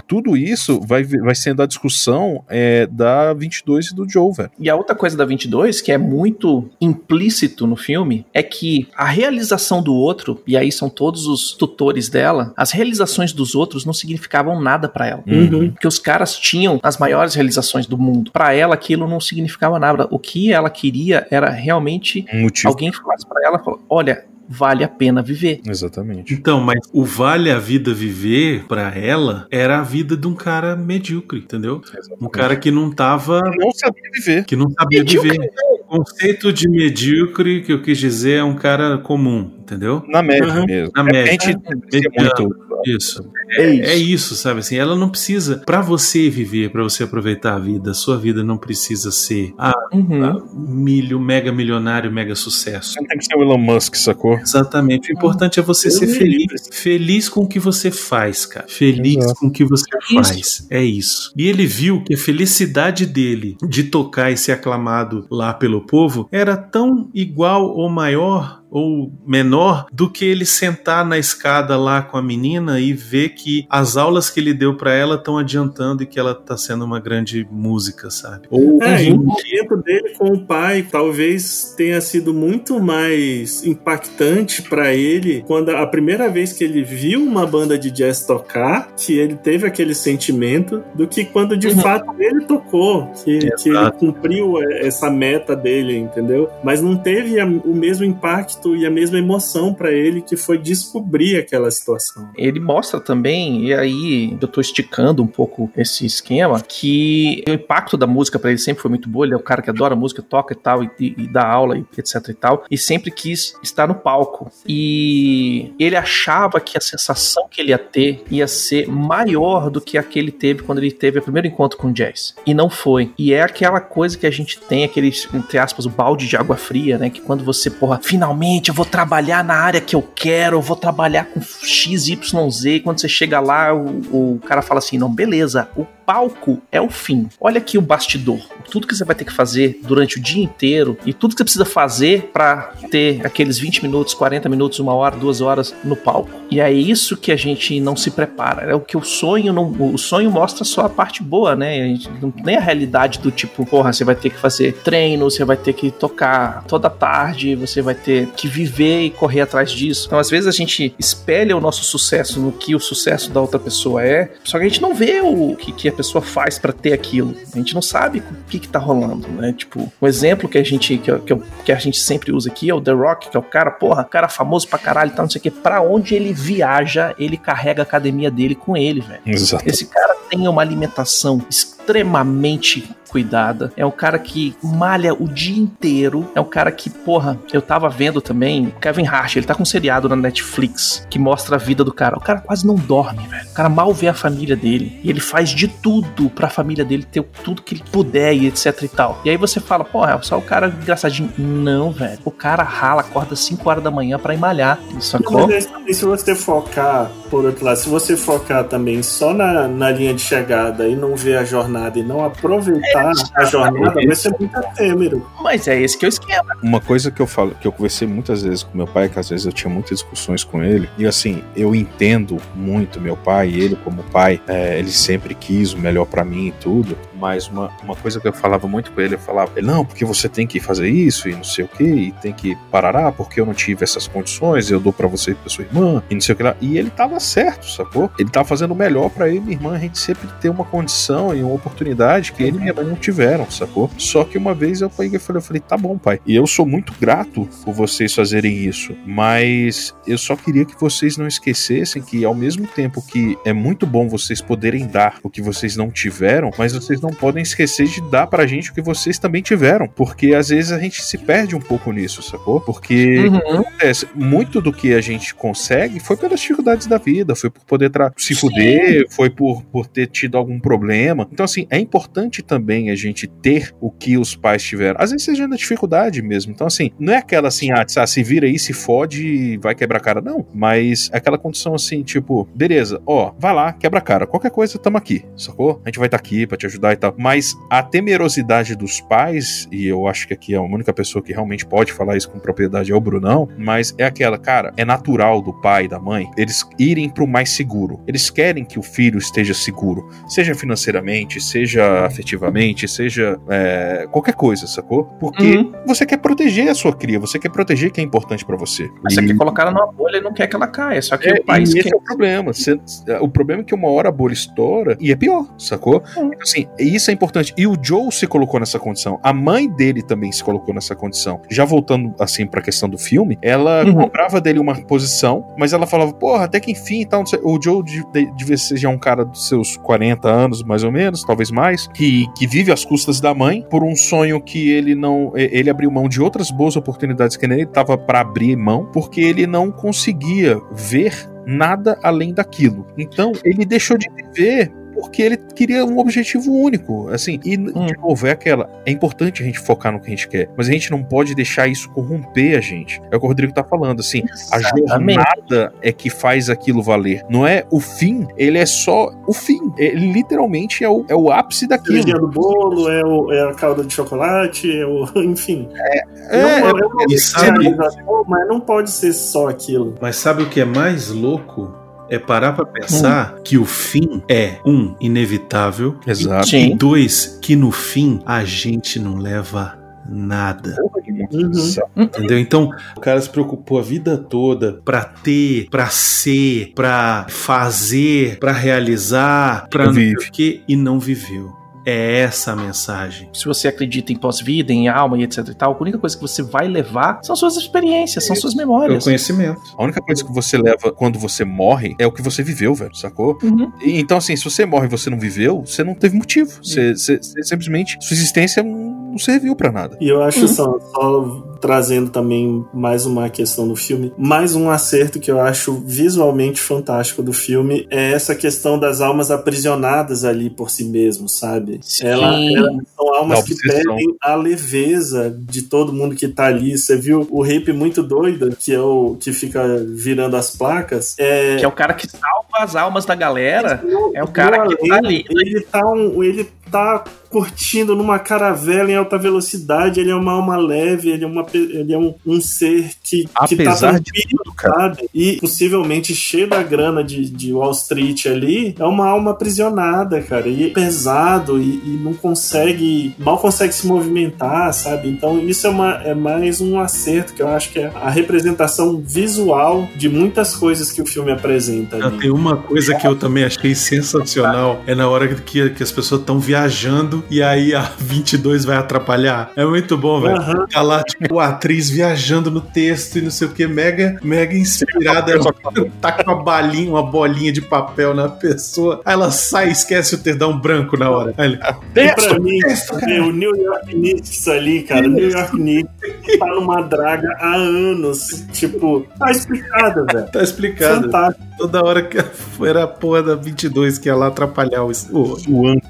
tudo isso vai, vai sendo a discussão é, da 22 e do Joe, velho. E a outra coisa da 22, que é muito implícito no filme, é que a realização do outro, e aí são todos os tutores dela, as realizações dos outros não significavam nada pra ela. Uhum. Porque os caras tinham as maiores realizações do mundo. Pra ela aquilo não significava nada. O que ela queria era realmente Um alguém falasse pra ela, falou, olha, vale a pena viver. Exatamente. Então, mas o vale a vida viver pra ela era a vida de um cara medíocre, entendeu? Um cara que não tava. não sabia viver. que não sabia Medíocre viver. O conceito de medíocre que eu quis dizer é um cara comum, entendeu? Na média Uhum. mesmo. Na É, média. A muito. Isso. É isso. É isso, sabe assim? Ela não precisa, Pra você viver, pra você aproveitar a vida, sua vida não precisa ser ah, Uhum. ah, milho, mega milionário, mega sucesso. Não tem que ser o Elon Musk, sacou? Exatamente. O importante é você Deus ser feliz. livre. Feliz com o que você faz, cara. Feliz Exato. com o que você Isso. faz. É isso. E ele viu que a felicidade dele de tocar e ser aclamado lá pelo povo era tão igual ou maior ou menor do que ele sentar na escada lá com a menina e ver que as aulas que ele deu pra ela estão adiantando e que ela tá sendo uma grande música, sabe? Ou É, e o momento dele com o pai talvez tenha sido muito mais impactante pra ele quando a primeira vez que ele viu uma banda de jazz tocar, que ele teve aquele sentimento, do que quando de Uhum. fato ele tocou, que, que ele cumpriu essa meta dele, entendeu? Mas não teve o mesmo impacto e a mesma emoção pra ele que foi descobrir aquela situação. Ele mostra também, e aí eu tô esticando um pouco esse esquema, que o impacto da música pra ele sempre foi muito bom. Ele é o cara que adora música, toca e tal, e, e- e dá aula, e etc e tal, e sempre quis estar no palco. E ele achava que a sensação que ele ia ter ia ser maior do que a que ele teve quando ele teve o primeiro encontro com o jazz. E não foi. E é aquela coisa que a gente tem, aquele, entre aspas, o balde de água fria, né? Que quando você, porra, finalmente eu vou trabalhar na área que eu quero, eu vou trabalhar com X, Y, Z. E quando você chega lá, o, o cara fala assim: não, beleza, o palco é o fim. Olha aqui o bastidor. Tudo que você vai ter que fazer durante o dia inteiro e tudo que você precisa fazer pra ter aqueles 20 minutos, 40 minutos, uma hora, duas horas no palco. E é isso que a gente não se prepara. É o que o sonho não. O sonho mostra só a parte boa, né? A gente não tem a realidade do tipo, porra, você vai ter que fazer treino, você vai ter que tocar toda tarde, você vai ter que viver e correr atrás disso. Então, às vezes, a gente espelha o nosso sucesso no que o sucesso da outra pessoa é, só que a gente não vê o que, que a pessoa faz pra ter aquilo. A gente não sabe o que, que tá rolando, né? Tipo, o exemplo que a gente que, que, que a gente sempre usa aqui é o The Rock, que é o cara, porra, cara famoso pra caralho e tal, não sei o que. Pra onde ele viaja, ele carrega a academia dele com ele, velho. Exato. Esse cara tem uma alimentação extremamente cuidada. É um cara que malha o dia inteiro. É um cara que, porra, eu tava vendo também o Kevin Hart, ele tá com um seriado na Netflix que mostra a vida do cara. O cara quase não dorme, velho. O cara mal vê a família dele. E ele faz de tudo pra família dele ter tudo que ele puder e etc e tal. E aí você fala, porra, é só o cara engraçadinho. Não, velho. O cara rala, acorda 5 horas da manhã pra ir malhar. Sacou? Mas aí, se você focar, por outro lado, se você focar também só na, na linha de chegada e não ver a jornada e não aproveitar a jornada, vai ser muito efêmero. Mas é esse que é o esquema. Uma coisa que eu falo, que eu conversei muitas vezes com meu pai, que às vezes eu tinha muitas discussões com ele, e assim, eu entendo muito meu pai, ele como pai, é, ele sempre quis o melhor pra mim e tudo, mas uma, uma coisa que eu falava muito com ele, eu falava, não, porque você tem que fazer isso e não sei o que, e tem que parará, porque eu não tive essas condições, eu dou pra você e pra sua irmã, e não sei o que lá. E ele tava certo, sacou? Ele tava fazendo o melhor pra ele e minha irmã, a gente sempre ter uma condição e uma oportunidade que ele e minha mãe não tiveram, sacou? Só que uma vez eu peguei e falei, eu falei, tá bom, pai. E eu sou muito grato por vocês fazerem isso, mas eu só queria que vocês não esquecessem que ao mesmo tempo que é muito bom vocês poderem dar o que vocês não tiveram, mas vocês não podem esquecer de dar pra gente o que vocês também tiveram, porque às vezes a gente se perde um pouco nisso, sacou? Porque Uhum. acontece, muito do que a gente consegue foi pelas dificuldades da vida, foi por poder se fuder, foi por, por ter tido algum problema. Então, assim, é importante também a gente ter o que os pais tiveram. Às vezes seja na dificuldade mesmo. Então, assim, não é aquela assim, ah, ah, se vira aí, se fode e vai quebrar cara. Não, mas é aquela condição assim, tipo, beleza, ó, vai lá, quebra cara. Qualquer coisa, tamo aqui, sacou? A gente vai estar aqui pra te ajudar e tal. Mas a temerosidade dos pais, e eu acho que aqui é a única pessoa que realmente pode falar isso com propriedade é o Brunão, mas é aquela, cara, é natural do pai e da mãe eles irem pro mais seguro. Eles querem que o filho esteja seguro, seja financeiramente, seja afetivamente, seja é, qualquer coisa, sacou? Porque Uhum. você quer proteger a sua cria, você quer proteger quem é importante pra você. Mas Você E- quer colocar ela numa bolha e não quer que ela caia. Só que é, o pai e esse esquece. é o problema. Você- o problema é que uma hora a bolha estoura e é pior, sacou? Hum. Então, assim, isso é importante. E o Joe se colocou nessa condição. A mãe dele também se colocou nessa condição. Já voltando, assim, pra questão do filme, ela Uhum. cobrava dele uma posição, mas ela falava, porra, até que enfim e tal. não sei. O Joe de- de- devia ser já um cara dos seus 40 anos, mais ou menos, talvez mais, que, que vive às custas da mãe por um sonho que ele não. e- Ele abriu mão de outras boas oportunidades que ele tava pra abrir mão, porque ele não conseguia ver nada além daquilo. Então, ele deixou de viver porque ele queria um objetivo único, assim, e Hum. de novo, é aquela, é importante a gente focar no que a gente quer, mas a gente não pode deixar isso corromper a gente. É o que o Rodrigo tá falando, assim, a Exatamente. jornada é que faz aquilo valer, não é o fim, ele é só o fim, ele literalmente é o, é o ápice daquilo. Cerejinha do bolo, é, o, é a calda de chocolate, é o. Enfim. É, não, é- não e sabe- realizo, "Pô, mas não pode ser só aquilo. Mas sabe o que é mais louco? É parar pra pensar que o fim é, um, inevitável. Exato. Sim. E dois, que no fim a gente não leva nada. Uhum. Entendeu? Então, o cara se preocupou a vida toda pra ter, pra ser, pra fazer, pra realizar, pra não sei Vive. o quê, e não viveu. É essa a mensagem. Se você acredita em pós-vida, em alma e etc e tal, a única coisa que você vai levar são suas experiências, são suas É o memórias. conhecimento. A única coisa que você leva quando você morre é o que você viveu, velho, sacou? Uhum. Então, assim, se você morre e você não viveu, você não teve motivo. Você, você- você simplesmente. Sua existência não não serviu pra nada. E eu acho Uhum. só, só trazendo também mais uma questão do filme, mais um acerto que eu acho visualmente fantástico do filme é essa questão das almas aprisionadas ali por si mesmo, sabe? Sim. Ela, elas são almas que perdem a leveza de todo mundo que tá ali. Você viu o Hip muito doido, que é o que fica virando as placas. É, Que é o cara que salva as almas da galera. no- É o cara que tá ali. Ele tá, um, ele tá curtindo numa caravela em alta velocidade. Ele é uma alma leve, ele é, uma, ele é um, um ser que, que tá Apesar de tudo, cara. sabe? E possivelmente cheio da grana de, de Wall Street ali, é uma alma aprisionada, cara. E é pesado e, e não consegue, mal consegue se movimentar, sabe? Então isso é, uma, é mais um acerto que eu acho que é a representação visual de muitas coisas que o filme apresenta Ah, ali. Tem uma coisa que eu também achei sensacional, é na hora que, que as pessoas estão viajando viajando e aí a 22 vai atrapalhar. É muito bom, velho. Aham. Tá lá, tipo, a atriz viajando no texto e não sei o que, mega, mega inspirada. Ela tá com uma balinha, uma bolinha de papel na pessoa. Aí ela sai e esquece o terdão branco na hora. Aí ele, E pra mim, ver o New York Knicks ali, cara, o New York Knicks tá numa draga há anos. Tipo, tá explicado, velho. tá explicado. Fantástico. Toda hora que era a porra da 22 que ia lá atrapalhar o, o, O ângulo.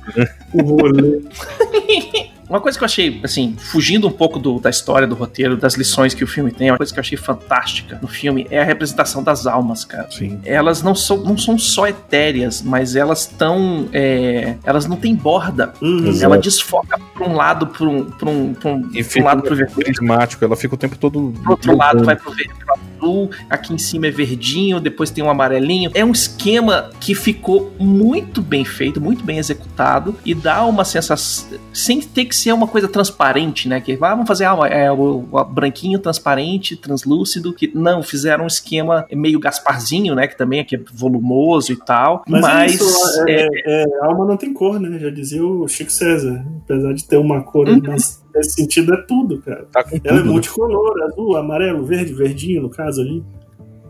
o rolê. Uma coisa que eu achei, assim, fugindo um pouco do- da história, do roteiro, das lições que o filme tem, uma coisa que eu achei fantástica no filme é a representação das almas, cara. Sim. Elas não são, não são só etéreas, mas elas estão. elas não têm borda. Uhum. Ela desfoca pra um lado, pra um, pra um, pra um, E pra um lado pro vermelho, ela fica o tempo todo. pro outro lado vai pro verde, pro azul, aqui em cima é verdinho, depois tem um amarelinho. É um esquema que ficou muito bem feito, muito bem executado e dá uma sensação sem ter que ser uma coisa transparente, né? Que ah, vamos fazer ah, é, o, o branquinho transparente, translúcido, que não fizeram um esquema meio Gasparzinho, né? Que também é, que é volumoso e tal, Mas, mas, isso, é, é, é, alma não tem cor, né? Já dizia o Chico César. Apesar de ter uma cor, Uhum. mas nesse sentido é tudo, cara. Tá Ela é tudo. né? multicolor, azul, amarelo, verde, verdinho, no caso ali.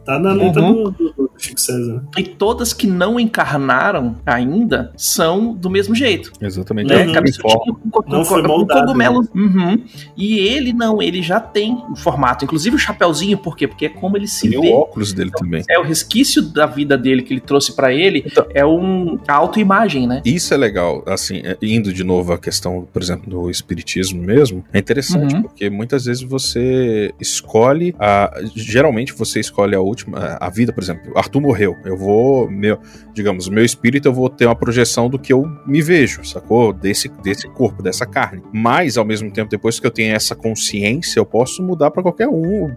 Tá na letra Uhum. do- do Chico César. né? e todas que não encarnaram ainda são do mesmo jeito. Exatamente. né? Uhum. Cabeçudinho com, co- Não com- moldado, cogumelo. Uhum. E ele não, ele já tem o formato. Inclusive o chapeuzinho, por quê? Porque é como ele se E o vê. óculos dele também. É o resquício da vida dele que ele trouxe pra ele Então- é um autoimagem, né? Isso é legal, assim, é, indo de novo à questão, por exemplo, do espiritismo mesmo, é interessante, Uhum. porque muitas vezes você escolhe, a, geralmente você escolhe a última, a vida, por exemplo, Arthur morreu, eu vou, meu, digamos, meu espírito eu vou ter uma projeção do que eu me vejo, sacou? Desse, desse corpo, dessa carne. Mas, ao mesmo tempo, depois que eu tenho essa consciência, eu posso mudar pra qualquer um,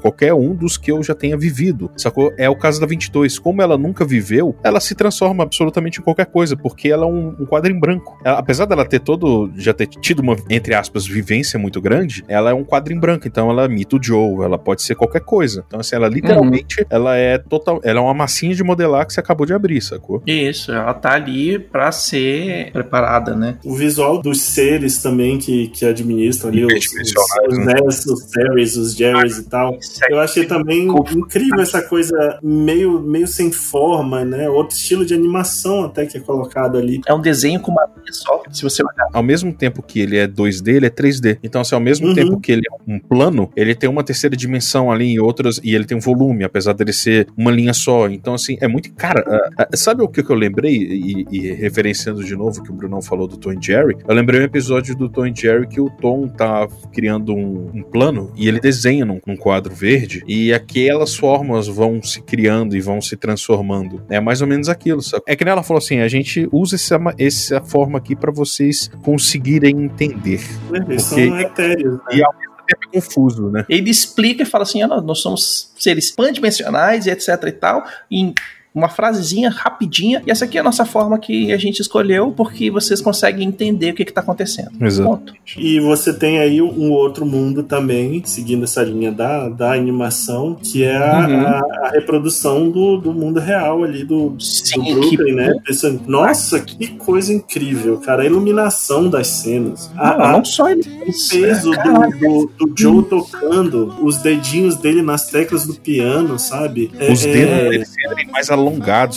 qualquer um dos que eu já tenha vivido, sacou? É o caso da 22, como ela nunca viveu, ela se transforma absolutamente em qualquer coisa, porque ela é um, um quadro em branco. Ela- apesar dela ter todo, já ter tido uma, entre aspas, vivência muito grande, ela é um quadro em branco, então ela imita o Joe, ela pode ser qualquer coisa. Então, assim, ela literalmente, ela é total, ela é uma massinha de modelar que você acabou de abrir, sacou? Isso, ela tá ali pra ser preparada, né? O visual dos seres também que, que administram ali, os, os, os né? Ness, os Terrys, os Jerrys e tal. Eu achei também incrível essa coisa meio, meio sem forma, né? Outro estilo de animação até que é colocado ali. É um desenho com uma linha só, se você olhar. Ao mesmo tempo que ele é 2D, ele é 3D. Então, assim, ao mesmo Uhum. tempo que ele é um plano, ele tem uma terceira dimensão ali em outras, e ele tem um volume, apesar dele ser uma linha só. Então, assim, é muito. Cara, ah, ah, sabe o que, que eu lembrei? E, e referenciando de novo que o Brunão falou do Tom e Jerry, eu lembrei um episódio do Tom e Jerry que o Tom tá criando um, um plano e ele desenha num, num quadro verde, e aquelas formas vão se criando e vão se transformando. É mais ou menos aquilo, sabe? É que ela falou assim: a gente usa essa, essa forma aqui pra vocês conseguirem entender. Eles Porque- são etéreos. Né? E ao mesmo tempo é confuso, né? Ele explica e fala assim: ah, nós, somos seres pandimensionais e etc e tal, em uma frasezinha rapidinha, e essa aqui é a nossa forma que a gente escolheu, porque vocês conseguem entender o que, que tá acontecendo. Exato. Ponto. E você tem aí um outro mundo também, seguindo essa linha da, da animação, que é a, Uhum. a- a reprodução do, do mundo real ali do, do Sim, Brooklyn, que- né? Pensando, nossa, que coisa incrível, cara. A iluminação das cenas. Não, a- não só ele. o peso do, do, do Joe tocando, os dedinhos dele nas teclas do piano, sabe? É- Os é- dedos dele serem mais alongados,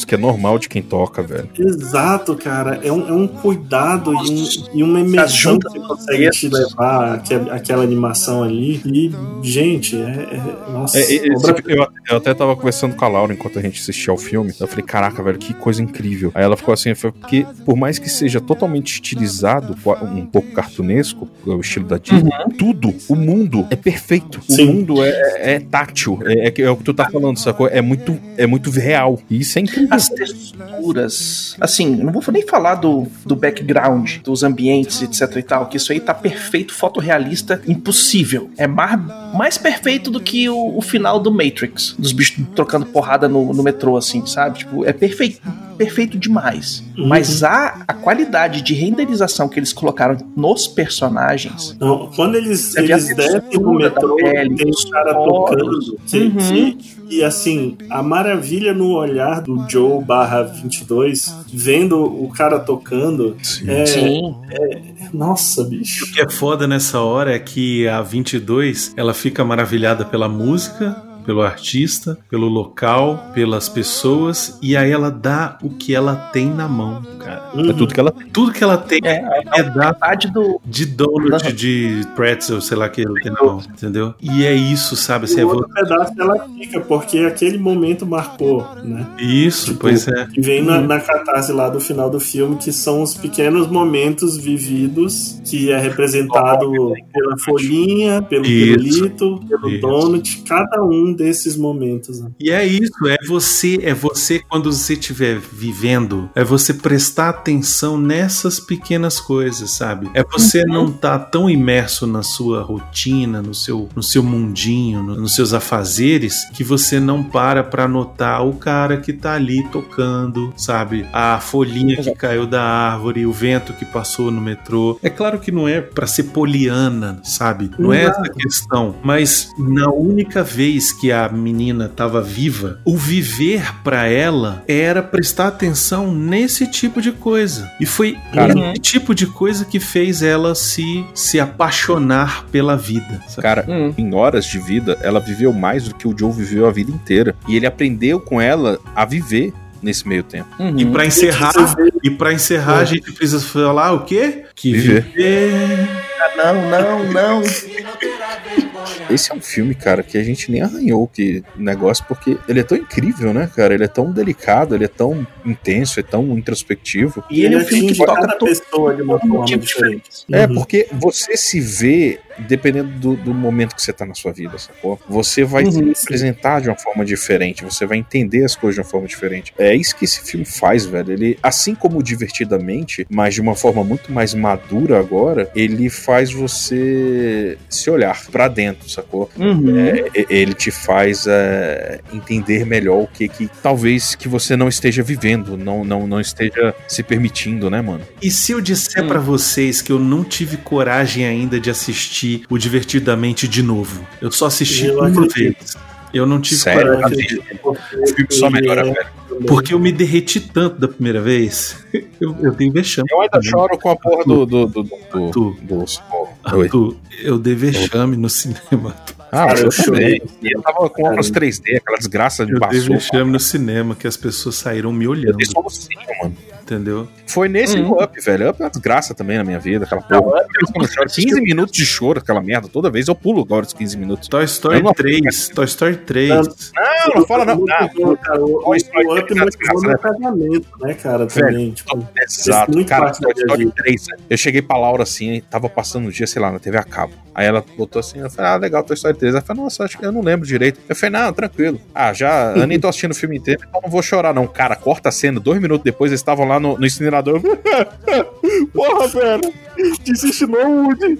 que é normal de quem toca, velho. Exato, cara. É um, é um cuidado e, um- e uma imersão que consegue te levar aquela, aquela animação ali. E, gente, é. é- nossa, É, é, obra- eu, eu até tava conversando com a Laura enquanto a gente assistia ao filme. Eu falei, caraca, velho, que coisa incrível. Aí ela ficou assim, foi porque por mais que seja totalmente estilizado, um pouco cartunesco, o estilo da Disney, tudo, o mundo é perfeito. O Sim. mundo é, é- é tátil. É, é- é o que tu tá falando, sacou? É muito, é muito real. E isso é incrível. As texturas. Assim, não vou nem falar do, do background, dos ambientes, etc e tal, que isso aí tá perfeito, fotorrealista, impossível. É mais, mais perfeito do que o, o final do Matrix, dos bichos trocando porrada no, no metrô, assim, sabe? Tipo, é perfeito. perfeito demais. Uhum. Mas a, a qualidade de renderização que eles colocaram nos personagens. Não, quando eles, eles descem no metrô, pele, tem os o cara poros. tocando. Uhum. que- e assim, a maravilha no olhar do Joe barra 22, vendo o cara tocando. É, Sim. Nossa, bicho. O que é foda nessa hora é que a 22 ela fica maravilhada pela música, pelo artista, pelo local, pelas pessoas e aí ela dá o que ela tem na mão, cara. É tudo que ela tem. Tudo que ela tem É, é dar metade do. de donut, de pretzel, sei lá que ele tem na mão, entendeu? E é isso, sabe? Assim, é o vo- outro pedaço ela fica, porque aquele momento marcou, né? Isso, Tipo, pois é. Que vem na, na catarse lá do final do filme, que são os pequenos momentos vividos, que é representado pela folhinha, pelo Isso. pirulito, pelo Isso. donut, cada um desses momentos. né? E é isso, é você, é você quando você estiver vivendo, é você prestar atenção nessas pequenas coisas, sabe? É você não estar tão imerso na sua rotina, no seu, no seu mundinho, no- nos seus afazeres, que você não para pra notar o cara que tá ali tocando, sabe? A folhinha que caiu da árvore, o vento que passou no metrô. É claro que não é pra ser poliana, sabe? Não é essa a questão, mas na única vez que a menina estava viva, o viver pra ela era prestar atenção nesse tipo de coisa. E foi Cara. esse tipo de coisa que fez ela se se apaixonar pela vida. sabe? Cara, Hum. em horas de vida, ela viveu mais do que o Joe viveu a vida inteira. E ele aprendeu com ela a viver nesse meio tempo. Uhum. E pra encerrar, e para encerrar a gente precisa falar o quê? Que Viver. viver Ah, Não, não, não. Esse é um filme, cara, que a gente nem arranhou que negócio, porque ele é tão incrível, né, cara? Ele é tão delicado, ele é tão intenso, é tão introspectivo. E ele é um filme que toca cada todo pessoa de uma forma tipo diferente. É, Uhum. porque você se vê dependendo do, do momento que você tá na sua vida, sacou? Você vai se Uhum, apresentar de uma forma diferente, você vai entender as coisas de uma forma diferente. É isso que esse filme faz, velho. Ele, assim como divertidamente, mas de uma forma muito mais madura agora, ele faz você se olhar pra dentro, sacou? Uhum. É, ele te faz é, entender melhor o que que talvez que você não esteja vivendo, não, não, não esteja se permitindo, né, mano? E se eu disser Hum. pra vocês que eu não tive coragem ainda de assistir o Divertidamente de novo? Eu só assisti Eu uma acredito. vez. Eu não tive Sério? coragem. O filme só melhora, velho. Porque eu me derreti tanto da primeira vez. Eu, eu tenho vexame. Eu ainda choro com a porra do. do, do, do, do, eu dei vexame no cinema. Ah, Cara, eu eu chorei. E eu tava com óculos 3D, aquela desgraça de Eu dei vexame no cinema, que as pessoas saíram me Eu olhando, dei solucinho, mano. Entendeu? Foi nesse Uhum. Up, velho. Up é uma desgraça também na minha vida, aquela porra. Não, Up Eu não choro. 15 minutos de choro, aquela merda. Toda vez eu pulo agora os 15 minutos. Toy Story não- 3, Toy Story 3. Não, não fala não. Ah, cara, o, Toy Story o Up é motivou desgraça, meu casamento, né, cara? Também. Tipo, Exato. Cara, Toy Story vida. 3, né? eu cheguei pra Laura assim, tava passando um dia, sei lá, na TV a cabo. Aí ela botou assim, eu falei, ah, legal, Toy Story 3. Ela falou, nossa, acho que eu não lembro direito. Eu falei, não, tranquilo. Ah, já, eu nem tô assistindo o filme inteiro, então não vou chorar, não. Cara, corta a cena, dois minutos depois eles estavam lá no, no incinerador. Porra, velho, desiste não, Woody.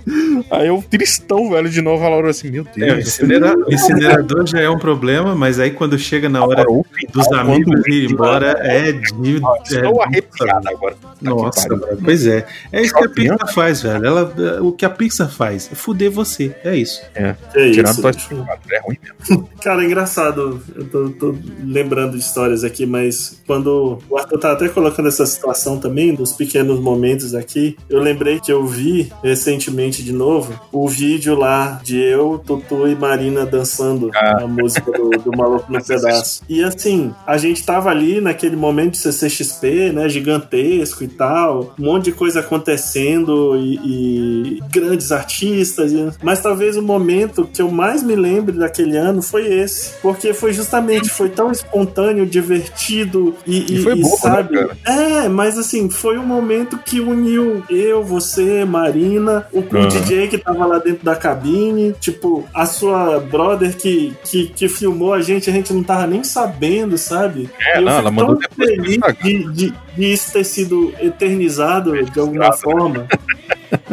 Aí eu, tristão, velho, de novo, a Laura assim, meu É, o Deus. incinera- o incinerador já é um problema, mas aí quando chega na hora Agora, o dos amigos ir embora, é de. Estou é- arrepiado agora. Tá Nossa, pariu. velho, pois é. É isso que a Pixar faz, velho. Ela, o que a Pixar faz é fuder você. É isso. é isso. Story 4, é ruim mesmo. Cara, engraçado. Eu tô, tô lembrando de histórias aqui, mas quando o Arthur tá até colocando essa situação também, dos pequenos momentos aqui, eu lembrei que eu vi recentemente de novo o vídeo lá de eu, Tutu e Marina dançando Ah. a música do, do Maluco no Pedaço. E assim, a gente tava ali naquele momento de CCXP, né, gigantesco e tal, um monte de coisa acontecendo e, e grandes artistas, e- mas talvez o momento que eu mais me lembre daquele ano foi esse, porque foi justamente, foi tão espontâneo, divertido e, E foi e, bobo, né, sabe? cara? É, mas assim, foi um momento que uniu eu, você, Marina, o, Aham. DJ que tava lá dentro da cabine, tipo, a sua brother que, que, que filmou a gente, a gente não tava nem sabendo, sabe? É, eu não, ela mandou feliz de, de, de isso ter sido eternizado de alguma forma.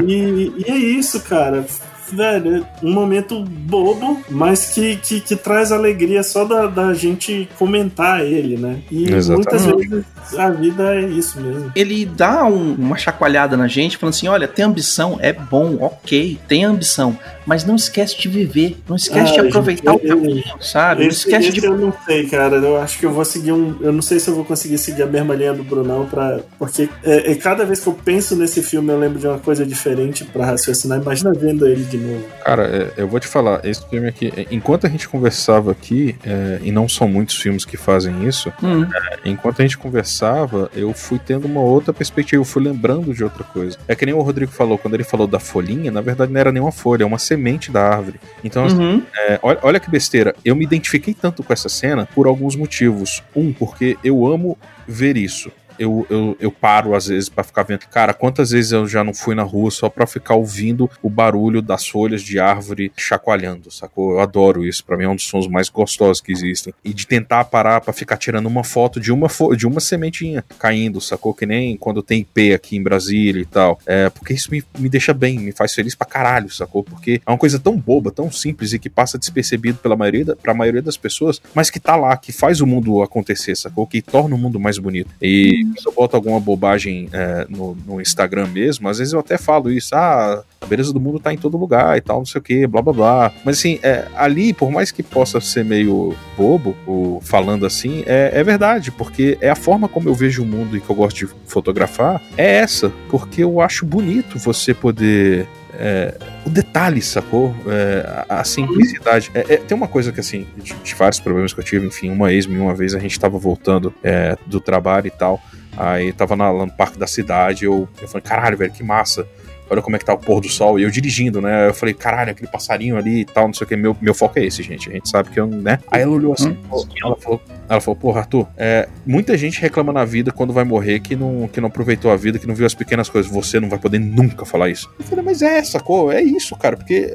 E, e é isso, cara. Velho, é um momento bobo, mas que, que, que traz alegria só da, da gente comentar ele, né? E Exatamente. muitas vezes a vida é isso mesmo. Ele dá um- uma chacoalhada na gente, falando assim: olha, ter ambição é bom, ok, tem ambição, mas não esquece de viver, não esquece de Ah, aproveitar gente, o caminho, sabe? Não Esse, esquece esse de. eu não sei, cara. Eu acho que eu vou seguir um. Eu não sei se eu vou conseguir seguir a mesma linha do Brunão, pra, porque é, é cada vez que eu penso nesse filme eu lembro de uma coisa diferente pra raciocinar. Imagina vendo ele de novo. Cara, é, eu vou te falar, esse filme aqui, é, enquanto a gente conversava aqui, é, e não são muitos filmes que fazem isso, Hum, enquanto a gente conversava, eu fui tendo uma outra perspectiva, eu fui lembrando de outra coisa. É que nem o Rodrigo falou, quando ele falou da folhinha, na verdade não era nem uma folha, é uma semente da árvore. Então, assim, uhum. É, olha, olha que besteira. Eu me identifiquei tanto com essa cena por alguns motivos. Um, porque eu amo ver isso. Eu, eu, eu paro às vezes pra ficar vendo. Cara, quantas vezes eu já não fui na rua só pra ficar ouvindo o barulho das folhas de árvore chacoalhando, sacou? Eu adoro isso. Pra mim é um dos sons mais gostosos que existem. E de tentar parar pra ficar tirando uma foto de uma, fo- de uma sementinha caindo, sacou? Que nem quando tem IP aqui em Brasília e tal. É, porque isso me, me deixa bem, me faz feliz pra caralho, sacou? Porque é uma coisa tão boba, tão simples e que passa despercebido pela maioria, pra maioria das pessoas, mas que tá lá, que faz o mundo acontecer, sacou? Que torna o mundo mais bonito. E quando eu boto alguma bobagem é, no, no Instagram mesmo, às vezes eu até falo isso, ah, a beleza do mundo tá em todo lugar e tal, não sei o que, blá blá blá. Mas assim, é, ali, por mais que possa ser meio bobo, o, falando assim, é, é verdade, porque é a forma como eu vejo o mundo e que eu gosto de fotografar, é essa, porque eu acho bonito você poder é, o detalhe, sacou? É, a, a simplicidade. É, é, tem uma coisa que, assim, de, de vários problemas que eu tive, enfim, uma ex uma vez a gente tava voltando é, do trabalho e tal, aí tava na- lá no parque da cidade, eu, eu falei, caralho, velho, que massa. Olha como é que tá o pôr do sol. E eu dirigindo, né? Eu falei, caralho, aquele passarinho ali e tal, não sei o que. Meu, meu foco é esse, gente. A gente sabe que eu, né? Aí ela olhou assim, ela falou, ela falou, porra, Arthur, é, muita gente reclama na vida quando vai morrer que não, que não aproveitou a vida, que não viu as pequenas coisas. Você não vai poder nunca falar isso. Eu falei, mas é, sacou? É isso, cara, porque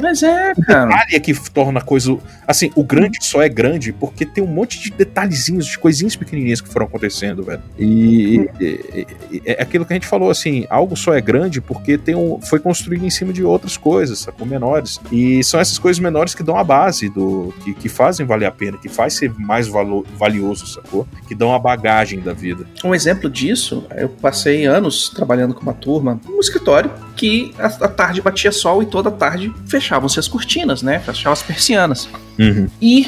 Mas é, cara. detalhe é que torna a coisa. Assim, o grande só é grande porque tem um monte de detalhezinhos, de coisinhas pequenininhas que foram acontecendo, velho. E, e- e- e- é aquilo que a gente falou, assim, algo só é grande porque tem um, foi construído em cima de outras coisas, sacou? Menores. E são essas coisas menores que dão a base do. que, que fazem valer a pena, que faz ser mais valo- valioso, sacou? Que dão a bagagem da vida. Um exemplo disso, eu passei anos trabalhando com uma turma no escritório que a, a tarde batia sol e toda tarde fechavam-se as cortinas, né? Fechavam as persianas. E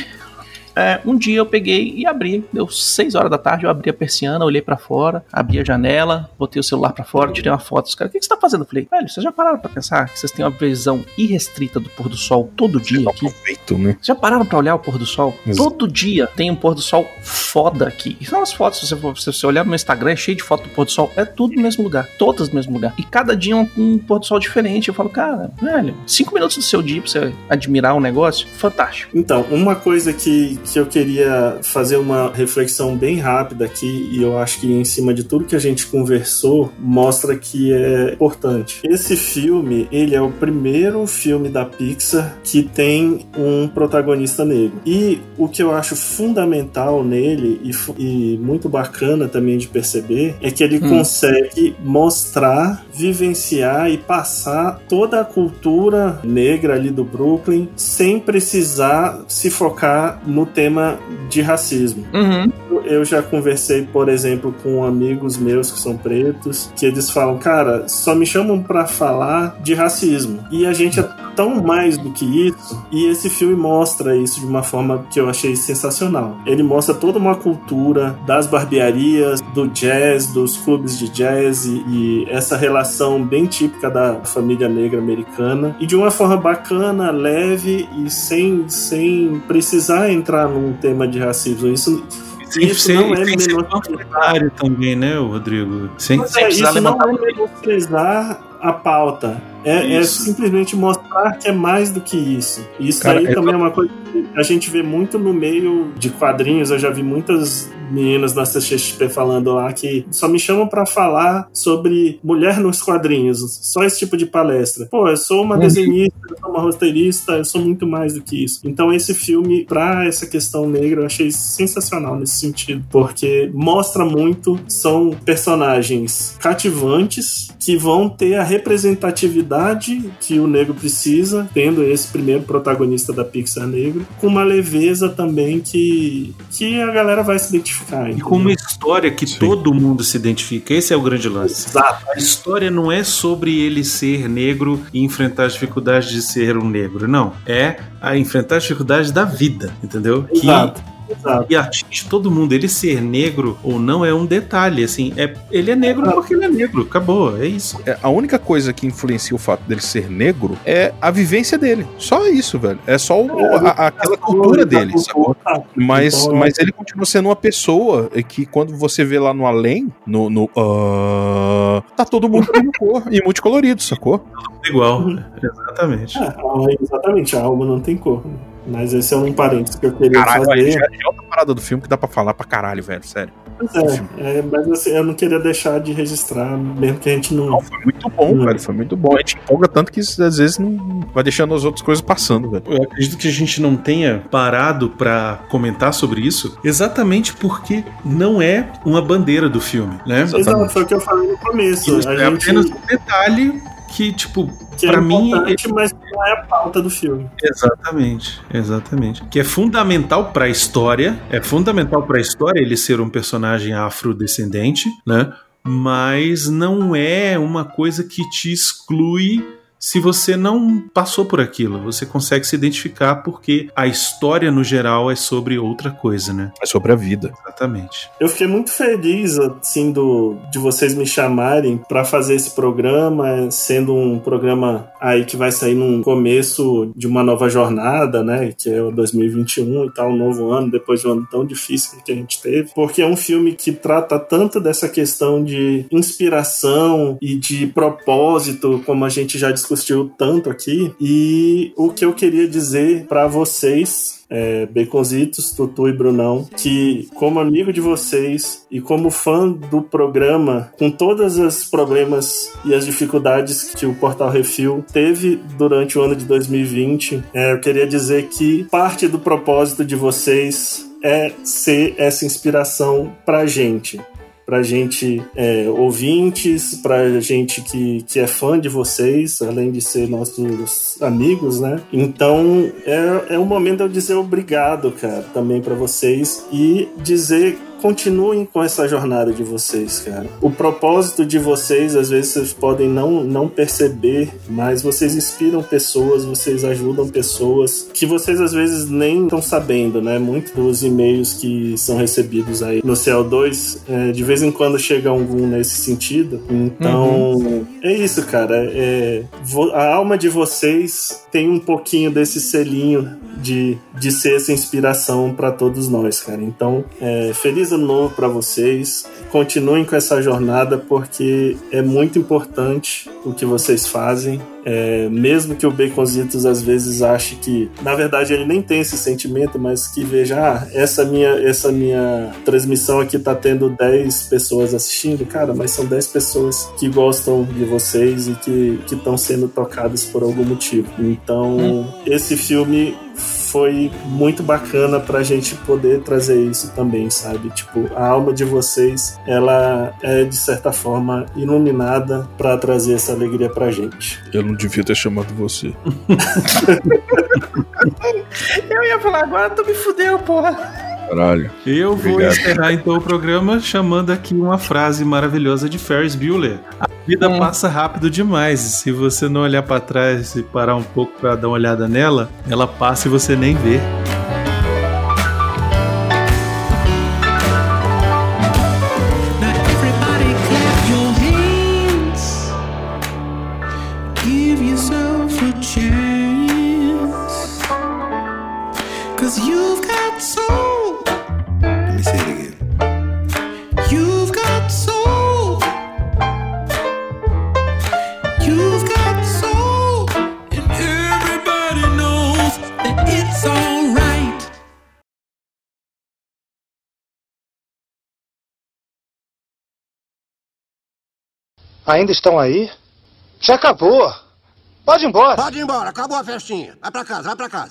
é, um dia eu peguei e abri, deu 6 horas da tarde, eu abri a persiana, olhei pra fora, abri a janela, botei o celular pra fora, tirei uma foto dos caras. O que, que você tá fazendo? Eu falei, velho, vocês já pararam pra pensar que vocês têm uma visão irrestrita do pôr do sol todo dia aqui? Feito, né? Já pararam pra olhar o pôr do sol? Exato. Todo dia tem um pôr do sol foda aqui. E são as fotos, se você, for, se você olhar no meu Instagram, é cheio de foto do pôr do sol. É tudo no mesmo lugar. Todas no mesmo lugar. E cada dia um, um pôr do sol diferente. Eu falo, cara, velho, cinco minutos do seu dia pra você admirar um negócio, fantástico. Então, uma coisa que, que eu queria fazer uma reflexão bem rápida aqui, e eu acho que em cima de tudo que a gente conversou, mostra que é importante. Esse filme, ele é o primeiro filme da Pixar que tem um protagonista negro. E o que eu acho fundamental nele, e, e muito bacana também de perceber, é que ele Hum. consegue mostrar, vivenciar e passar toda a cultura negra ali do Brooklyn sem precisar se focar no tema de racismo. Uhum. Eu já conversei, por exemplo, com amigos meus que são pretos, que eles falam, cara, só me chamam pra falar de racismo. E a gente tão mais do que isso, e esse filme mostra isso de uma forma que eu achei sensacional. Ele mostra toda uma cultura das barbearias, do jazz, dos clubes de jazz e, e essa relação bem típica da família negra americana, e de uma forma bacana, leve e sem, sem precisar entrar num tema de racismo. Isso Sem Isso ser, não é sem ser também, né, Rodrigo? Sem, Sem é, isso não é menosprezar a pauta. É, é simplesmente que é mais do que isso. E isso Cara, aí também é uma coisa que a gente vê muito no meio de quadrinhos. Eu já vi muitas meninas na CXP falando lá que só me chamam pra falar sobre mulher nos quadrinhos. Só esse tipo de palestra. Pô, eu sou uma desenhista, eu sou uma roteirista, eu sou muito mais do que isso. Então esse filme, pra essa questão negra, eu achei sensacional nesse sentido. Porque mostra muito, são personagens cativantes que vão ter a representatividade que o negro precisa precisa, tendo esse primeiro protagonista da Pixar negro, com uma leveza também que, que a galera vai se identificar. E com uma história que todo mundo se identifica. Esse é o grande lance. Exato. A história não é sobre ele ser negro e enfrentar as dificuldades de ser um negro. Não. É a enfrentar as dificuldades da vida, entendeu? Que- Exato. E atinge todo mundo. Ele ser negro ou não é um detalhe, assim. É, ele é negro porque ele é negro. Acabou, é isso. É, a única coisa que influencia o fato dele ser negro é a vivência dele. Só isso, velho. É só o- a- aquela cultura dele, sacou? Mas, Então, mas ele continua sendo uma pessoa que quando você vê lá no além, no. no ah, tá todo mundo de cor e multicolorido, sacou? Igual. Uhum. Exatamente. É, a- exatamente, a alma não tem cor. Mas esse é um parênteses que eu queria Caralho, fazer. aí já é outra parada do filme que dá pra falar pra caralho, velho, sério. É, é, mas assim, eu não queria deixar de registrar, mesmo que a gente não. Não, foi muito bom, Hum. velho. Foi muito bom. A gente empolga tanto que às vezes não vai deixando as outras coisas passando, velho. Eu acredito que a gente não tenha parado pra comentar sobre isso exatamente porque não é uma bandeira do filme, né? Exato, foi o que eu falei no começo. Isso A é gente apenas um detalhe que, tipo, que pra é mim. importante, mas não é a pauta do filme. Exatamente, exatamente. Que é fundamental pra história, é fundamental pra história ele ser um personagem afrodescendente, né? Mas não é uma coisa que te exclui se você não passou por aquilo. Você consegue se identificar porque a história no geral é sobre outra coisa, né? É sobre a vida. Exatamente. Eu fiquei muito feliz, assim, do, de vocês me chamarem pra fazer esse programa, sendo um programa aí que vai sair num começo de uma nova jornada, né? Que é o 2021 e tal, um novo ano, depois de um ano tão difícil que a gente teve. Porque é um filme que trata tanto dessa questão de inspiração e de propósito, como a gente já discutiu tanto aqui. E o que eu queria dizer pra vocês é, Baconzitos, Tutu e Brunão, que como amigo de vocês e como fã do programa, com todos os problemas e as dificuldades que o Portal Refil teve durante o ano de 2020, é, eu queria dizer que parte do propósito de vocês é ser essa inspiração pra gente pra gente é, ouvintes, pra gente que, que é fã de vocês, além de ser nossos amigos, né? Então é, é um momento de eu dizer obrigado, cara, também pra vocês e dizer continuem com essa jornada de vocês, cara. O propósito de vocês, às vezes vocês podem não, não perceber, mas vocês inspiram pessoas, vocês ajudam pessoas que vocês às vezes nem estão sabendo, né? Muitos dos e-mails que são recebidos aí no CO2, é, de vez em quando chega algum nesse sentido. Então, é isso, cara. É, a alma de vocês tem um pouquinho desse selinho de, de ser essa inspiração para todos nós, cara. Então, é, feliz ano novo para vocês. Continuem com essa jornada porque é muito importante o que vocês fazem. É, mesmo que o Baconzitos às vezes ache que, na verdade, ele nem tem esse sentimento, mas que veja, ah, essa minha, essa minha transmissão aqui tá tendo 10 pessoas assistindo, cara, mas são 10 pessoas que gostam de vocês e que estão sendo tocadas por algum motivo. Então, esse filme foi muito bacana pra gente poder trazer isso também, sabe? Tipo, a alma de vocês, ela é de certa forma iluminada pra trazer essa alegria pra gente. Eu não devia ter chamado você. Eu ia falar agora, tu me fudeu, porra. Caralho. Eu vou Obrigado. encerrar então o programa chamando aqui uma frase maravilhosa de Ferris Bueller. A vida passa rápido demais e se você não olhar pra trás e parar um pouco pra dar uma olhada nela, ela passa e você nem vê. Ainda estão aí? Já acabou. Pode ir embora. Pode ir embora, acabou a festinha. Vai pra casa, vai pra casa.